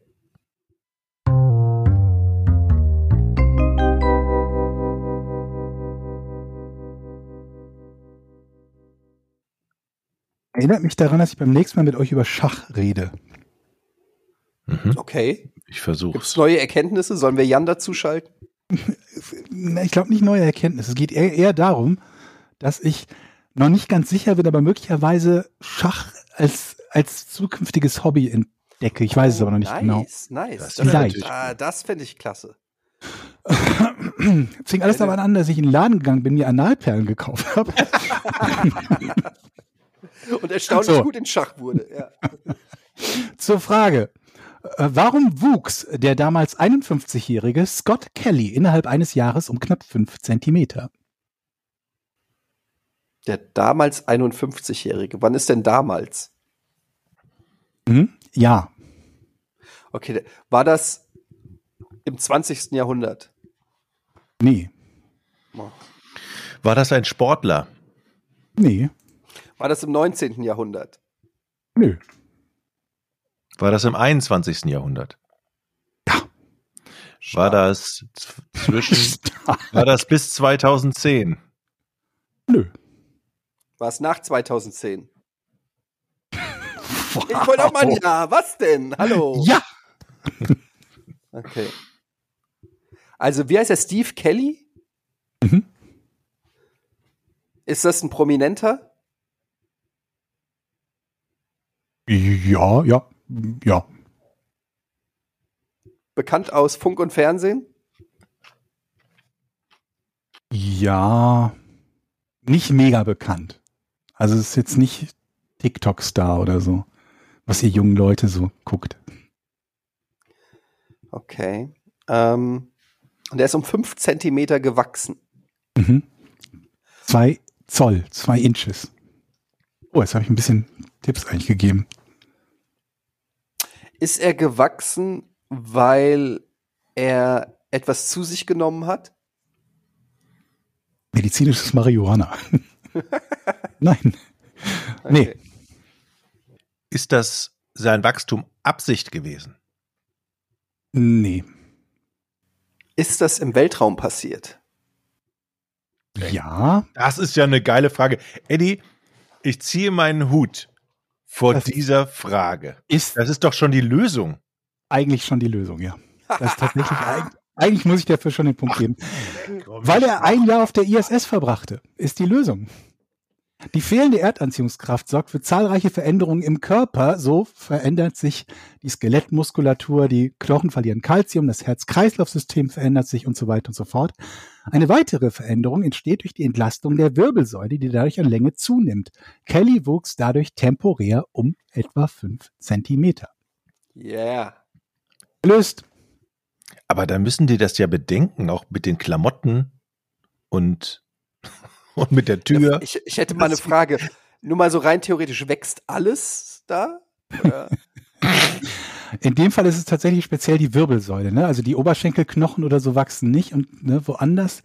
Erinnert mich daran, dass ich beim nächsten Mal mit euch über Schach rede. Mhm. Okay. Ich Gibt es neue Erkenntnisse? Sollen wir Jan dazuschalten? Ich glaube nicht neue Erkenntnisse. Es geht eher, eher darum, dass ich noch nicht ganz sicher bin, aber möglicherweise Schach als, als zukünftiges Hobby entdecke. Ich weiß es aber noch nicht nice, genau. Nice, Das Das, ah, das fände ich klasse. Es fing alles daran an, dass ich in den Laden gegangen bin, mir Analperlen gekauft habe. Und erstaunlich So. gut in Schach wurde. Ja. Zur Frage. Äh, Warum wuchs der damals 51-jährige Scott Kelly innerhalb eines Jahres um knapp fünf Zentimeter? Der damals 51-Jährige. Wann ist denn damals? Mhm. Ja. Okay, war das im 20. Jahrhundert? Nee. War das ein Sportler? Nee. War das im 19. Jahrhundert? Nö. War das im 21. Jahrhundert? War das zwischen, war das bis 2010? Nö. War es nach 2010? Ich wollte auch mal ein Ja. Was denn? Hallo. Ja! Okay. Also, wie heißt er? Steve Kelly? Mhm. Ist das ein Prominenter? Ja, ja, ja. Bekannt aus Funk und Fernsehen? Ja, nicht mega bekannt. Also es ist jetzt nicht TikTok-Star oder so, was ihr jungen Leute so guckt. Okay. Ähm, und er ist um fünf Zentimeter gewachsen. Mhm. Zwei Zoll, zwei Inches. Oh, jetzt habe ich ein bisschen Tipps eigentlich gegeben. Ist er gewachsen, weil er etwas zu sich genommen hat? Medizinisches Marihuana. Nein. Nee. Okay. Ist das sein Wachstum Absicht gewesen? Nee. Ist das im Weltraum passiert? Ja, Das ist ja eine geile Frage. Eddie, ich ziehe meinen Hut vor Das- dieser Frage. ist Das ist doch schon die Lösung. eigentlich schon die Lösung, ja. Das ist tatsächlich, eig- eigentlich muss ich dafür schon den Punkt geben. Weil er ein Jahr auf der ISS verbrachte, ist die Lösung. Die fehlende Erdanziehungskraft sorgt für zahlreiche Veränderungen im Körper. So verändert sich die Skelettmuskulatur, die Knochen verlieren Kalzium, das Herz-Kreislauf-System verändert sich und so weiter und so fort. Eine weitere Veränderung entsteht durch die Entlastung der Wirbelsäule, die dadurch an Länge zunimmt. Kelly wuchs dadurch temporär um etwa fünf Zentimeter. Yeah. Gelöst. Aber da müssen die das ja bedenken, auch mit den Klamotten und, und mit der Tür. Ich, ich hätte mal eine Frage. Nur mal so rein theoretisch, wächst alles da? Oder? In dem Fall ist es tatsächlich speziell die Wirbelsäule, ne? Also die Oberschenkelknochen oder so wachsen nicht und ne, woanders.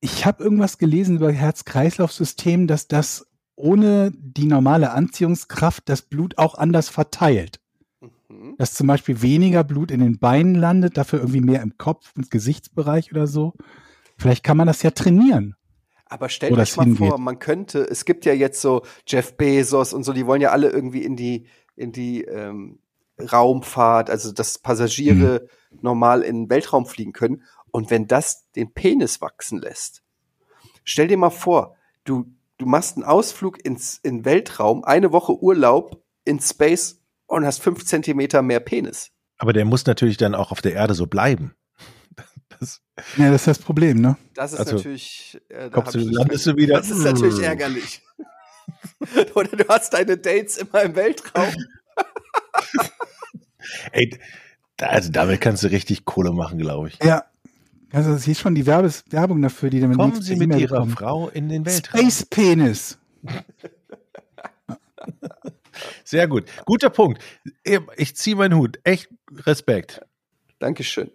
Ich habe irgendwas gelesen über Herz-Kreislauf-System, dass das ohne die normale Anziehungskraft das Blut auch anders verteilt. Mhm. Dass zum Beispiel weniger Blut in den Beinen landet, dafür irgendwie mehr im Kopf, im Gesichtsbereich oder so. Vielleicht kann man das ja trainieren. Aber euch das mal hingeht. vor, man könnte, es gibt ja jetzt so Jeff Bezos und so, die wollen ja alle irgendwie in die, in die ähm, Raumfahrt, also dass Passagiere Mhm. normal in den Weltraum fliegen können. Und wenn das den Penis wachsen lässt, stell dir mal vor, du, du machst einen Ausflug ins in Weltraum, eine Woche Urlaub in Space und hast fünf Zentimeter mehr Penis. Aber der muss natürlich dann auch auf der Erde so bleiben. Das, Ja, das ist das Problem, ne? Das ist Also, natürlich. Äh, da kommst du- landest du wieder- Das ist natürlich ärgerlich. Oder du hast deine Dates immer im Weltraum. ey, da, also damit kannst du richtig Kohle machen, glaube ich. Ja. Also hier ist schon die Werbes Werbung dafür, die damit Kommen Sie mit Ihrer Frau in den Weltraum. Space Penis. Sehr gut. Guter Punkt. Ich ziehe meinen Hut. Echt Respekt. Dankeschön.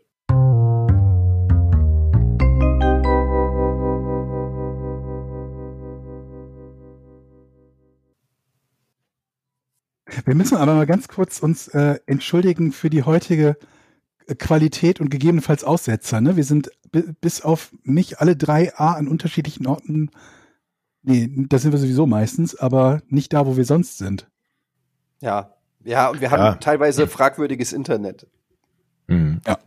Wir müssen aber mal ganz kurz uns äh, entschuldigen für die heutige äh, Qualität und gegebenenfalls Aussetzer. Ne? Wir sind bi- bis auf mich alle drei A an unterschiedlichen Orten. Nee, da sind wir sowieso meistens, aber nicht da, wo wir sonst sind. Ja. Ja, und wir haben Ja. teilweise fragwürdiges Internet. Mhm. Ja.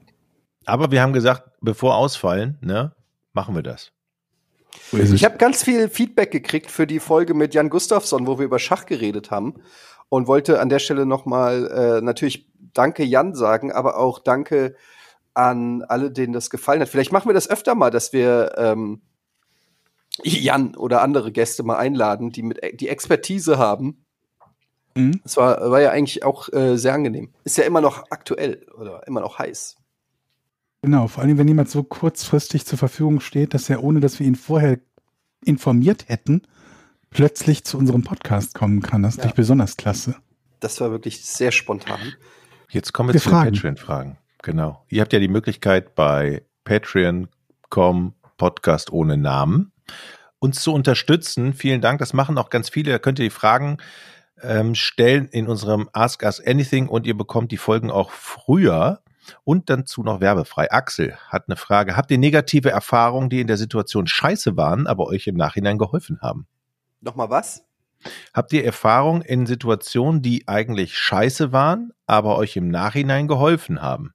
Aber wir haben gesagt, bevor ausfallen, ne, machen wir das. Ich habe ganz viel Feedback gekriegt für die Folge mit Jan Gustafsson, wo wir über Schach geredet haben. Und wollte an der Stelle nochmal äh, natürlich Danke Jan sagen, aber auch Danke an alle, denen das gefallen hat. Vielleicht machen wir das öfter mal, dass wir ähm, Jan oder andere Gäste mal einladen, die mit die Expertise haben. Mhm. Das war, war ja eigentlich auch äh, sehr angenehm. Ist ja immer noch aktuell oder immer noch heiß. Genau, vor allem, wenn jemand so kurzfristig zur Verfügung steht, dass er, ohne dass wir ihn vorher informiert hätten, plötzlich zu unserem Podcast kommen kann. Das ist Ja. natürlich besonders klasse. Das war wirklich sehr spontan. Jetzt kommen wir, Wir zu fragen. den Patreon-Fragen. Genau. Ihr habt ja die Möglichkeit bei Patreon.com Podcast ohne Namen uns zu unterstützen. Vielen Dank. Das machen auch ganz viele. Da könnt ihr die Fragen ähm, stellen in unserem Ask Us Anything und ihr bekommt die Folgen auch früher und dazu noch werbefrei. Axel hat eine Frage. Habt ihr negative Erfahrungen, die in der Situation scheiße waren, aber euch im Nachhinein geholfen haben? Nochmal was? Habt ihr Erfahrung in Situationen, die eigentlich scheiße waren, aber euch im Nachhinein geholfen haben?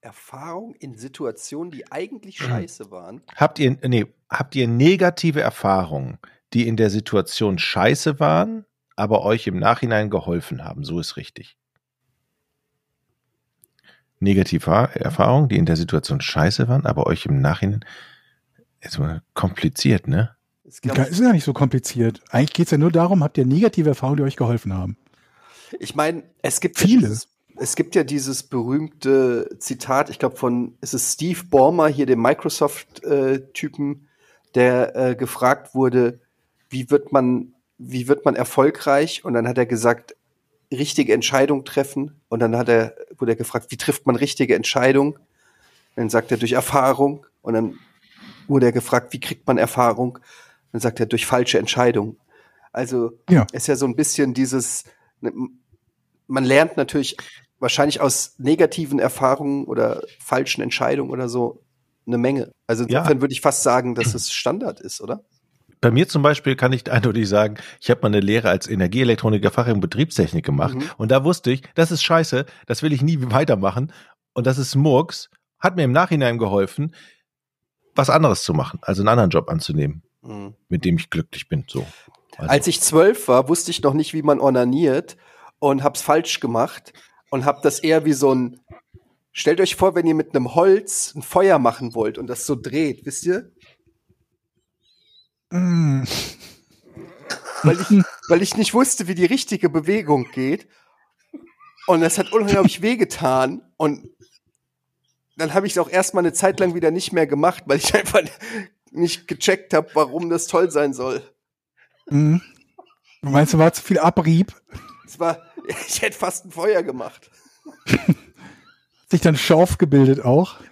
Erfahrung in Situationen, die eigentlich scheiße waren. Habt ihr, nee, habt ihr negative Erfahrungen, die in der Situation scheiße waren, aber euch im Nachhinein geholfen haben? So ist richtig. Negative Erfahrungen, die in der Situation scheiße waren, aber euch im Nachhinein. Ist mal kompliziert, ne? Es Ja, ist ja nicht so kompliziert. Eigentlich geht's ja nur darum, habt ihr negative Erfahrungen, die euch geholfen haben. Ich meine, es gibt Viele. Ja dieses, es gibt ja dieses berühmte Zitat, ich glaube von, ist es Steve Ballmer hier, dem Microsoft-Typen, der äh, gefragt wurde, wie wird man, wie wird man erfolgreich? Und dann hat er gesagt, richtige Entscheidung treffen. Und dann hat er, wurde er gefragt, wie trifft man richtige Entscheidung? Dann sagt er durch Erfahrung. Und dann wurde er gefragt, wie kriegt man Erfahrung? Dann sagt er durch falsche Entscheidung. Also Ja. ist ja so ein bisschen dieses, ne, man lernt natürlich wahrscheinlich aus negativen Erfahrungen oder falschen Entscheidungen oder so eine Menge. Also Ja. insofern würde ich fast sagen, dass es Standard ist, oder? Bei mir zum Beispiel kann ich eindeutig sagen, ich habe mal eine Lehre als Energieelektroniker Fachrichtung Betriebstechnik gemacht Mhm. und da wusste ich, das ist scheiße, das will ich nie weitermachen und das ist Murks, hat mir im Nachhinein geholfen, was anderes zu machen, also einen anderen Job anzunehmen, Mhm. mit dem ich glücklich bin. So. Also, Als ich zwölf war, wusste ich noch nicht, wie man ornaniert und hab's falsch gemacht und hab das eher wie so ein Stellt euch vor, wenn ihr mit einem Holz ein Feuer machen wollt und das so dreht, wisst ihr? Mm. Weil ich, weil ich nicht wusste, wie die richtige Bewegung geht. Und das hat unglaublich wehgetan. Und dann habe ich es auch erstmal eine Zeit lang wieder nicht mehr gemacht, weil ich einfach nicht gecheckt habe, warum das toll sein soll. Mm. Du meinst, da war zu viel Abrieb? Es war, ich hätte fast ein Feuer gemacht. Hat sich dann Schorf gebildet auch?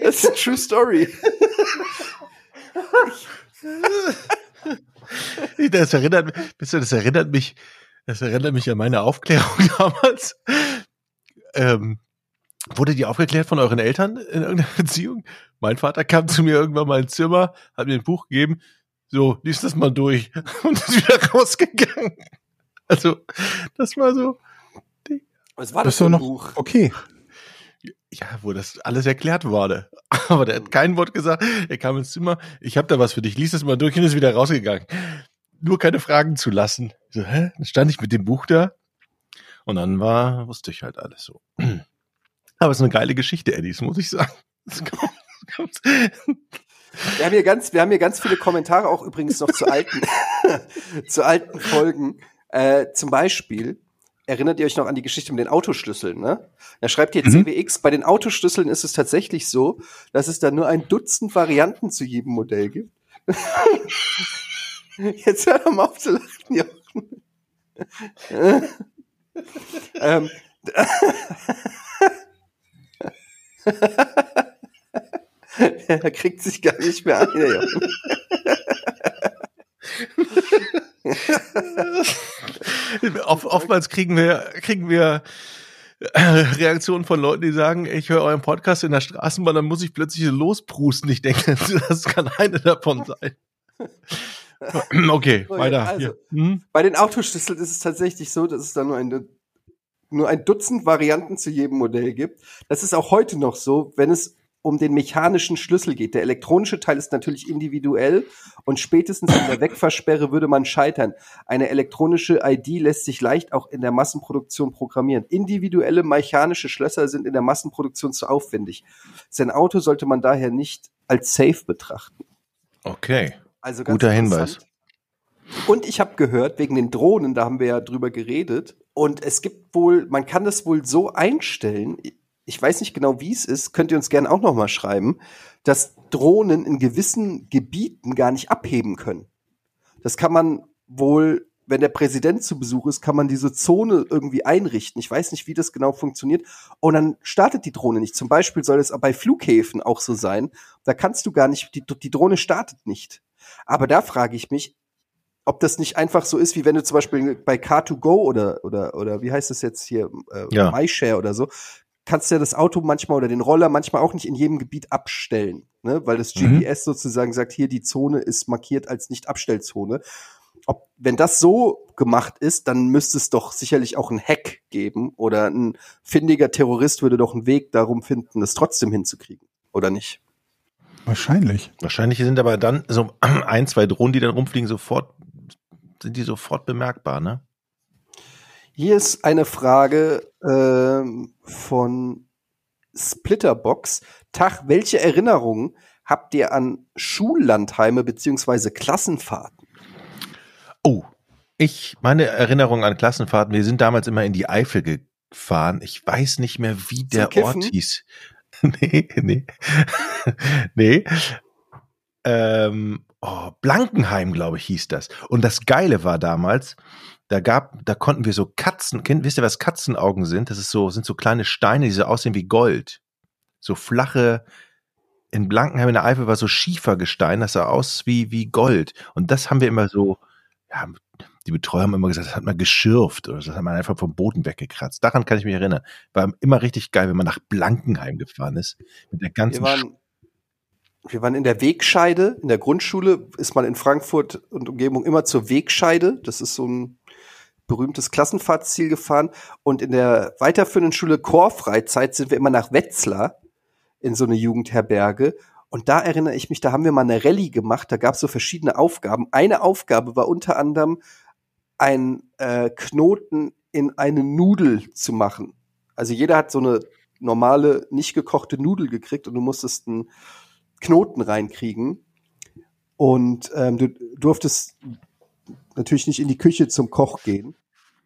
Das ist eine True Story. das erinnert, mich- das erinnert mich, das erinnert mich an meine Aufklärung damals. Ähm, wurde die aufgeklärt von euren Eltern in irgendeiner Beziehung? Mein Vater kam zu mir irgendwann mal ins Zimmer, hat mir ein Buch gegeben, so, lies das mal durch und ist wieder rausgegangen. Also, das war so, Was war Das das für doch ein noch Buch? okay. Ja, wo das alles erklärt wurde. Aber der hat kein Wort gesagt. Er kam ins Zimmer, ich habe da was für dich, lies das mal durch und ist wieder rausgegangen. Nur keine Fragen zu lassen. So, hä? Dann stand ich mit dem Buch da und dann war, wusste ich halt alles so. Aber es ist eine geile Geschichte, Eddie, das muss ich sagen. Das kommt- das kommt- Wir haben hier ganz, wir haben hier ganz viele Kommentare auch übrigens noch zu alten, zu alten Folgen. Äh, zum Beispiel, erinnert ihr euch noch an die Geschichte mit den Autoschlüsseln, ne? Da schreibt hier Mhm. CWX, bei den Autoschlüsseln ist es tatsächlich so, dass es da nur ein Dutzend Varianten zu jedem Modell gibt. Jetzt hör doch mal auf zu lachen, Jochen. ähm, er kriegt sich gar nicht mehr an, der Jochen. Oft, oftmals kriegen wir, kriegen wir äh, Reaktionen von Leuten, die sagen, ich höre euren Podcast in der Straßenbahn, dann muss ich plötzlich losprusten. Ich denke, das kann eine davon sein. Okay, weiter. also. Hm? Bei den Autoschlüsseln ist es tatsächlich so, dass es da nur eine nur ein Dutzend Varianten zu jedem Modell gibt. Das ist auch heute noch so, wenn es um den mechanischen Schlüssel geht. Der elektronische Teil ist natürlich individuell und spätestens in der Wegversperre würde man scheitern. Eine elektronische ID lässt sich leicht auch in der Massenproduktion programmieren. Individuelle mechanische Schlösser sind in der Massenproduktion zu aufwendig. Sein Auto sollte man daher nicht als safe betrachten. Okay. Also ganz Guter Hinweis. Und ich habe gehört, wegen den Drohnen, da haben wir ja drüber geredet. Und es gibt wohl, man kann das wohl so einstellen, ich weiß nicht genau, wie es ist, könnt ihr uns gerne auch noch mal schreiben, dass Drohnen in gewissen Gebieten gar nicht abheben können. Das kann man wohl, wenn der Präsident zu Besuch ist, kann man diese Zone irgendwie einrichten. Ich weiß nicht, wie das genau funktioniert. Und dann startet die Drohne nicht. Zum Beispiel soll es bei Flughäfen auch so sein. Da kannst du gar nicht, die, die Drohne startet nicht. Aber da frage ich mich, ob das nicht einfach so ist, wie wenn du zum Beispiel bei Car2Go oder, oder, oder wie heißt es jetzt hier, äh, Ja. MyShare oder so, kannst du ja das Auto manchmal oder den Roller manchmal auch nicht in jedem Gebiet abstellen, ne? weil das Mhm. GPS sozusagen sagt, hier die Zone ist markiert als Nicht-Abstellzone. Ob, wenn das so gemacht ist, dann müsste es doch sicherlich auch ein Hack geben oder ein findiger Terrorist würde doch einen Weg darum finden, das trotzdem hinzukriegen, oder nicht? Wahrscheinlich. Wahrscheinlich sind aber dann so ein, zwei Drohnen, die dann rumfliegen, sofort, sind die sofort bemerkbar, ne? Hier ist eine Frage ähm, von Splitterbox. Tag, welche Erinnerungen habt ihr an Schullandheime beziehungsweise Klassenfahrten? Oh, ich, meine Erinnerung an Klassenfahrten, wir sind damals immer in die Eifel gefahren. Ich weiß nicht mehr, wie der? Ort hieß. nee, nee. nee. Ähm, oh, Blankenheim, glaube ich, hieß das. Und das Geile war damals, da gab, da konnten wir so Katzen, kennt, wisst ihr, was Katzenaugen sind? Das ist so, sind so kleine Steine, die so aussehen wie Gold. So flache, in Blankenheim in der Eifel war so Schiefergestein, das sah aus wie, wie Gold. Und das haben wir immer so, ja, die Betreuer haben immer gesagt, das hat man geschürft oder das hat man einfach vom Boden weggekratzt. Daran kann ich mich erinnern. War immer richtig geil, wenn man nach Blankenheim gefahren ist. Mit der Wir ganzen waren, wir waren in der Wegscheide. In der Grundschule ist man in Frankfurt und Umgebung immer zur Wegscheide. Das ist so ein berühmtes Klassenfahrtsziel gefahren. Und in der weiterführenden Schule Chorfreizeit sind wir immer nach Wetzlar in so eine Jugendherberge. Und da erinnere ich mich, da haben wir mal eine Rallye gemacht. Da gab es so verschiedene Aufgaben. Eine Aufgabe war unter anderem, ein äh, Knoten in eine Nudel zu machen. Also jeder hat so eine normale, nicht gekochte Nudel gekriegt und du musstest einen Knoten reinkriegen. Und ähm, du durftest natürlich nicht in die Küche zum Koch gehen.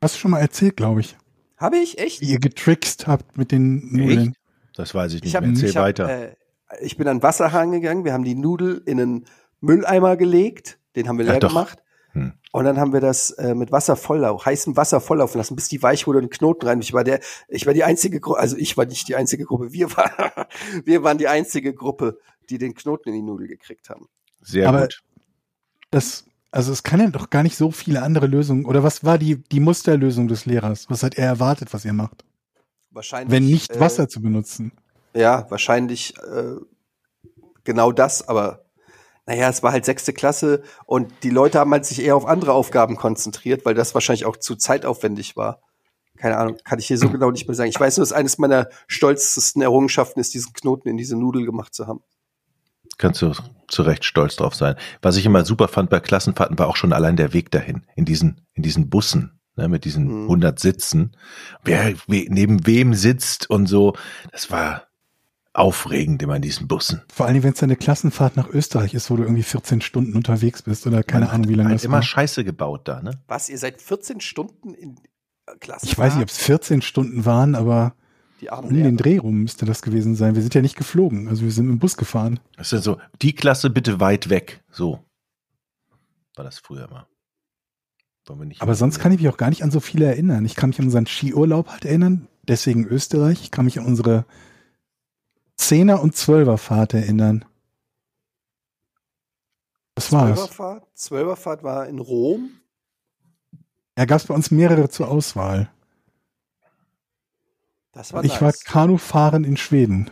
Hast du schon mal erzählt, glaube ich. Habe ich echt? Wie ihr getrickst habt mit den Nudeln. Echt? Das weiß ich nicht Ich, hab, mehr. Erzähl ich, hab, weiter. Äh, ich bin an den Wasserhahn gegangen. Wir haben die Nudel in einen Mülleimer gelegt. Den haben wir leer gemacht. Hm. Und dann haben wir das äh, mit Wasser volllaufen, heißem Wasser volllaufen lassen, bis die weich wurde und den Knoten rein. Ich war der, ich war die einzige Gruppe, also ich war nicht die einzige Gruppe, wir waren, wir waren die einzige Gruppe, die den Knoten in die Nudel gekriegt haben. Sehr aber- gut. Das, also es kann ja doch gar nicht so viele andere Lösungen. Oder was war die, die Musterlösung des Lehrers? Was hat er erwartet, was ihr macht? Wahrscheinlich. Wenn nicht äh, Wasser zu benutzen. Ja, wahrscheinlich äh, genau das, aber naja, es war halt sechste Klasse und die Leute haben halt sich eher auf andere Aufgaben konzentriert, weil das wahrscheinlich auch zu zeitaufwendig war. Keine Ahnung, kann ich hier so genau nicht mehr sagen. Ich weiß nur, dass eines meiner stolzesten Errungenschaften ist, diesen Knoten in diese Nudel gemacht zu haben. Kannst du zu Recht stolz drauf sein. Was ich immer super fand bei Klassenfahrten war auch schon allein der Weg dahin. In diesen, in diesen Bussen, ne, mit diesen Mhm. 100 Sitzen. Wer we, neben wem sitzt und so. Das war aufregend immer in diesen Bussen. Vor allem, wenn es eine Klassenfahrt nach Österreich ist, wo du irgendwie 14 Stunden unterwegs bist oder keine Man Ahnung, wie lange halt das immer war. Scheiße gebaut da, ne? Was, ihr seid 14 Stunden in äh, Klasse? Ich weiß nicht, ob es 14 Stunden waren, aber die um den. Dreh rum müsste das gewesen sein. Wir sind ja nicht geflogen, also wir sind im Bus gefahren. Das ist ja so, die Klasse bitte weit weg. So war das früher mal. Wollen wir nicht Aber sonst kann ich mich auch gar nicht an so viele erinnern. Ich kann mich an unseren Skiurlaub halt erinnern, deswegen Österreich. Ich kann mich an unsere Zehner- und Zwölferfahrt erinnern. Das war's. Zwölferfahrt? Zwölferfahrt war in Rom. Ja, gab es bei uns mehrere zur Auswahl. Das war ich war nice. Kanufahren in Schweden.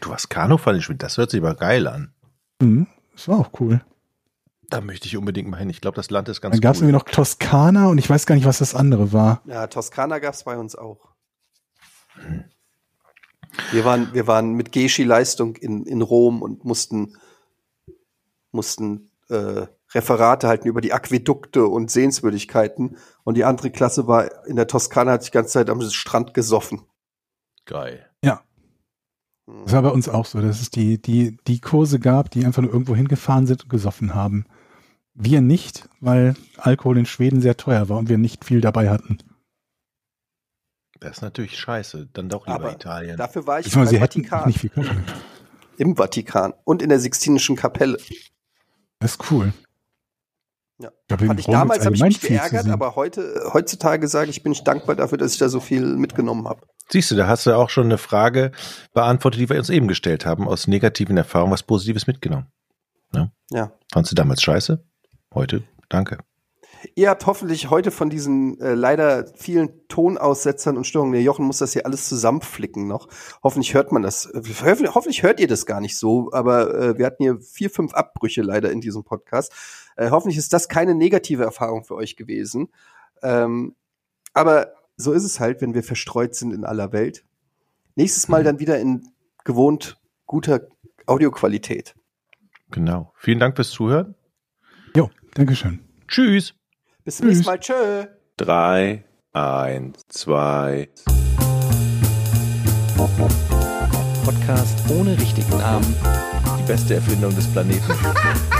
Du hast Kanufahren gespielt, das hört sich aber geil an. Mhm, das war auch cool. Da möchte ich unbedingt mal hin. Ich glaube, das Land ist ganz Dann gab es cool. irgendwie noch Toskana und ich weiß gar nicht, was das andere war. Ja, Toskana gab's bei uns auch. Wir waren, wir waren mit Geschi-Leistung in, in Rom und mussten, mussten äh, Referate halten über die Aquädukte und Sehenswürdigkeiten. Und die andere Klasse war in der Toskana, hat sich die ganze Zeit am Strand gesoffen. Geil. Das war bei uns auch so, dass es die, die, die Kurse gab, die einfach nur irgendwo hingefahren sind und gesoffen haben. Wir nicht, weil Alkohol in Schweden sehr teuer war und wir nicht viel dabei hatten. Das ist natürlich scheiße. Dann doch lieber Aber Italien. Dafür war ich sie hätten auch Vatikan, nicht viel im Vatikan und in der Sixtinischen Kapelle. Das ist cool. Ja. Glaube, in Fand ich damals, habe ich mich geärgert, aber heute, heutzutage sage ich, bin ich dankbar dafür, dass ich da so viel mitgenommen habe. Siehst du, da hast du auch schon eine Frage beantwortet, die wir uns eben gestellt haben, aus negativen Erfahrungen was Positives mitgenommen. Ja. Fandst du damals scheiße? Heute, danke. Ihr habt hoffentlich heute von diesen äh, leider vielen Tonaussetzern und Störungen, der Jochen muss das hier alles zusammenflicken noch. Hoffentlich hört man das. äh, Hoffentlich, hoffentlich hört ihr das gar nicht so, aber äh, wir hatten hier vier, fünf Abbrüche leider in diesem Podcast. Äh, hoffentlich ist das keine negative Erfahrung für euch gewesen. Ähm, aber so ist es halt, wenn wir verstreut sind in aller Welt. Nächstes Mal dann wieder in gewohnt guter Audioqualität. Genau. Vielen Dank fürs Zuhören. Jo, Dankeschön. Tschüss. Bis zum nächsten Mal. Tschö. Drei, eins, zwei. Podcast ohne richtigen Namen. Die beste Erfindung des Planeten.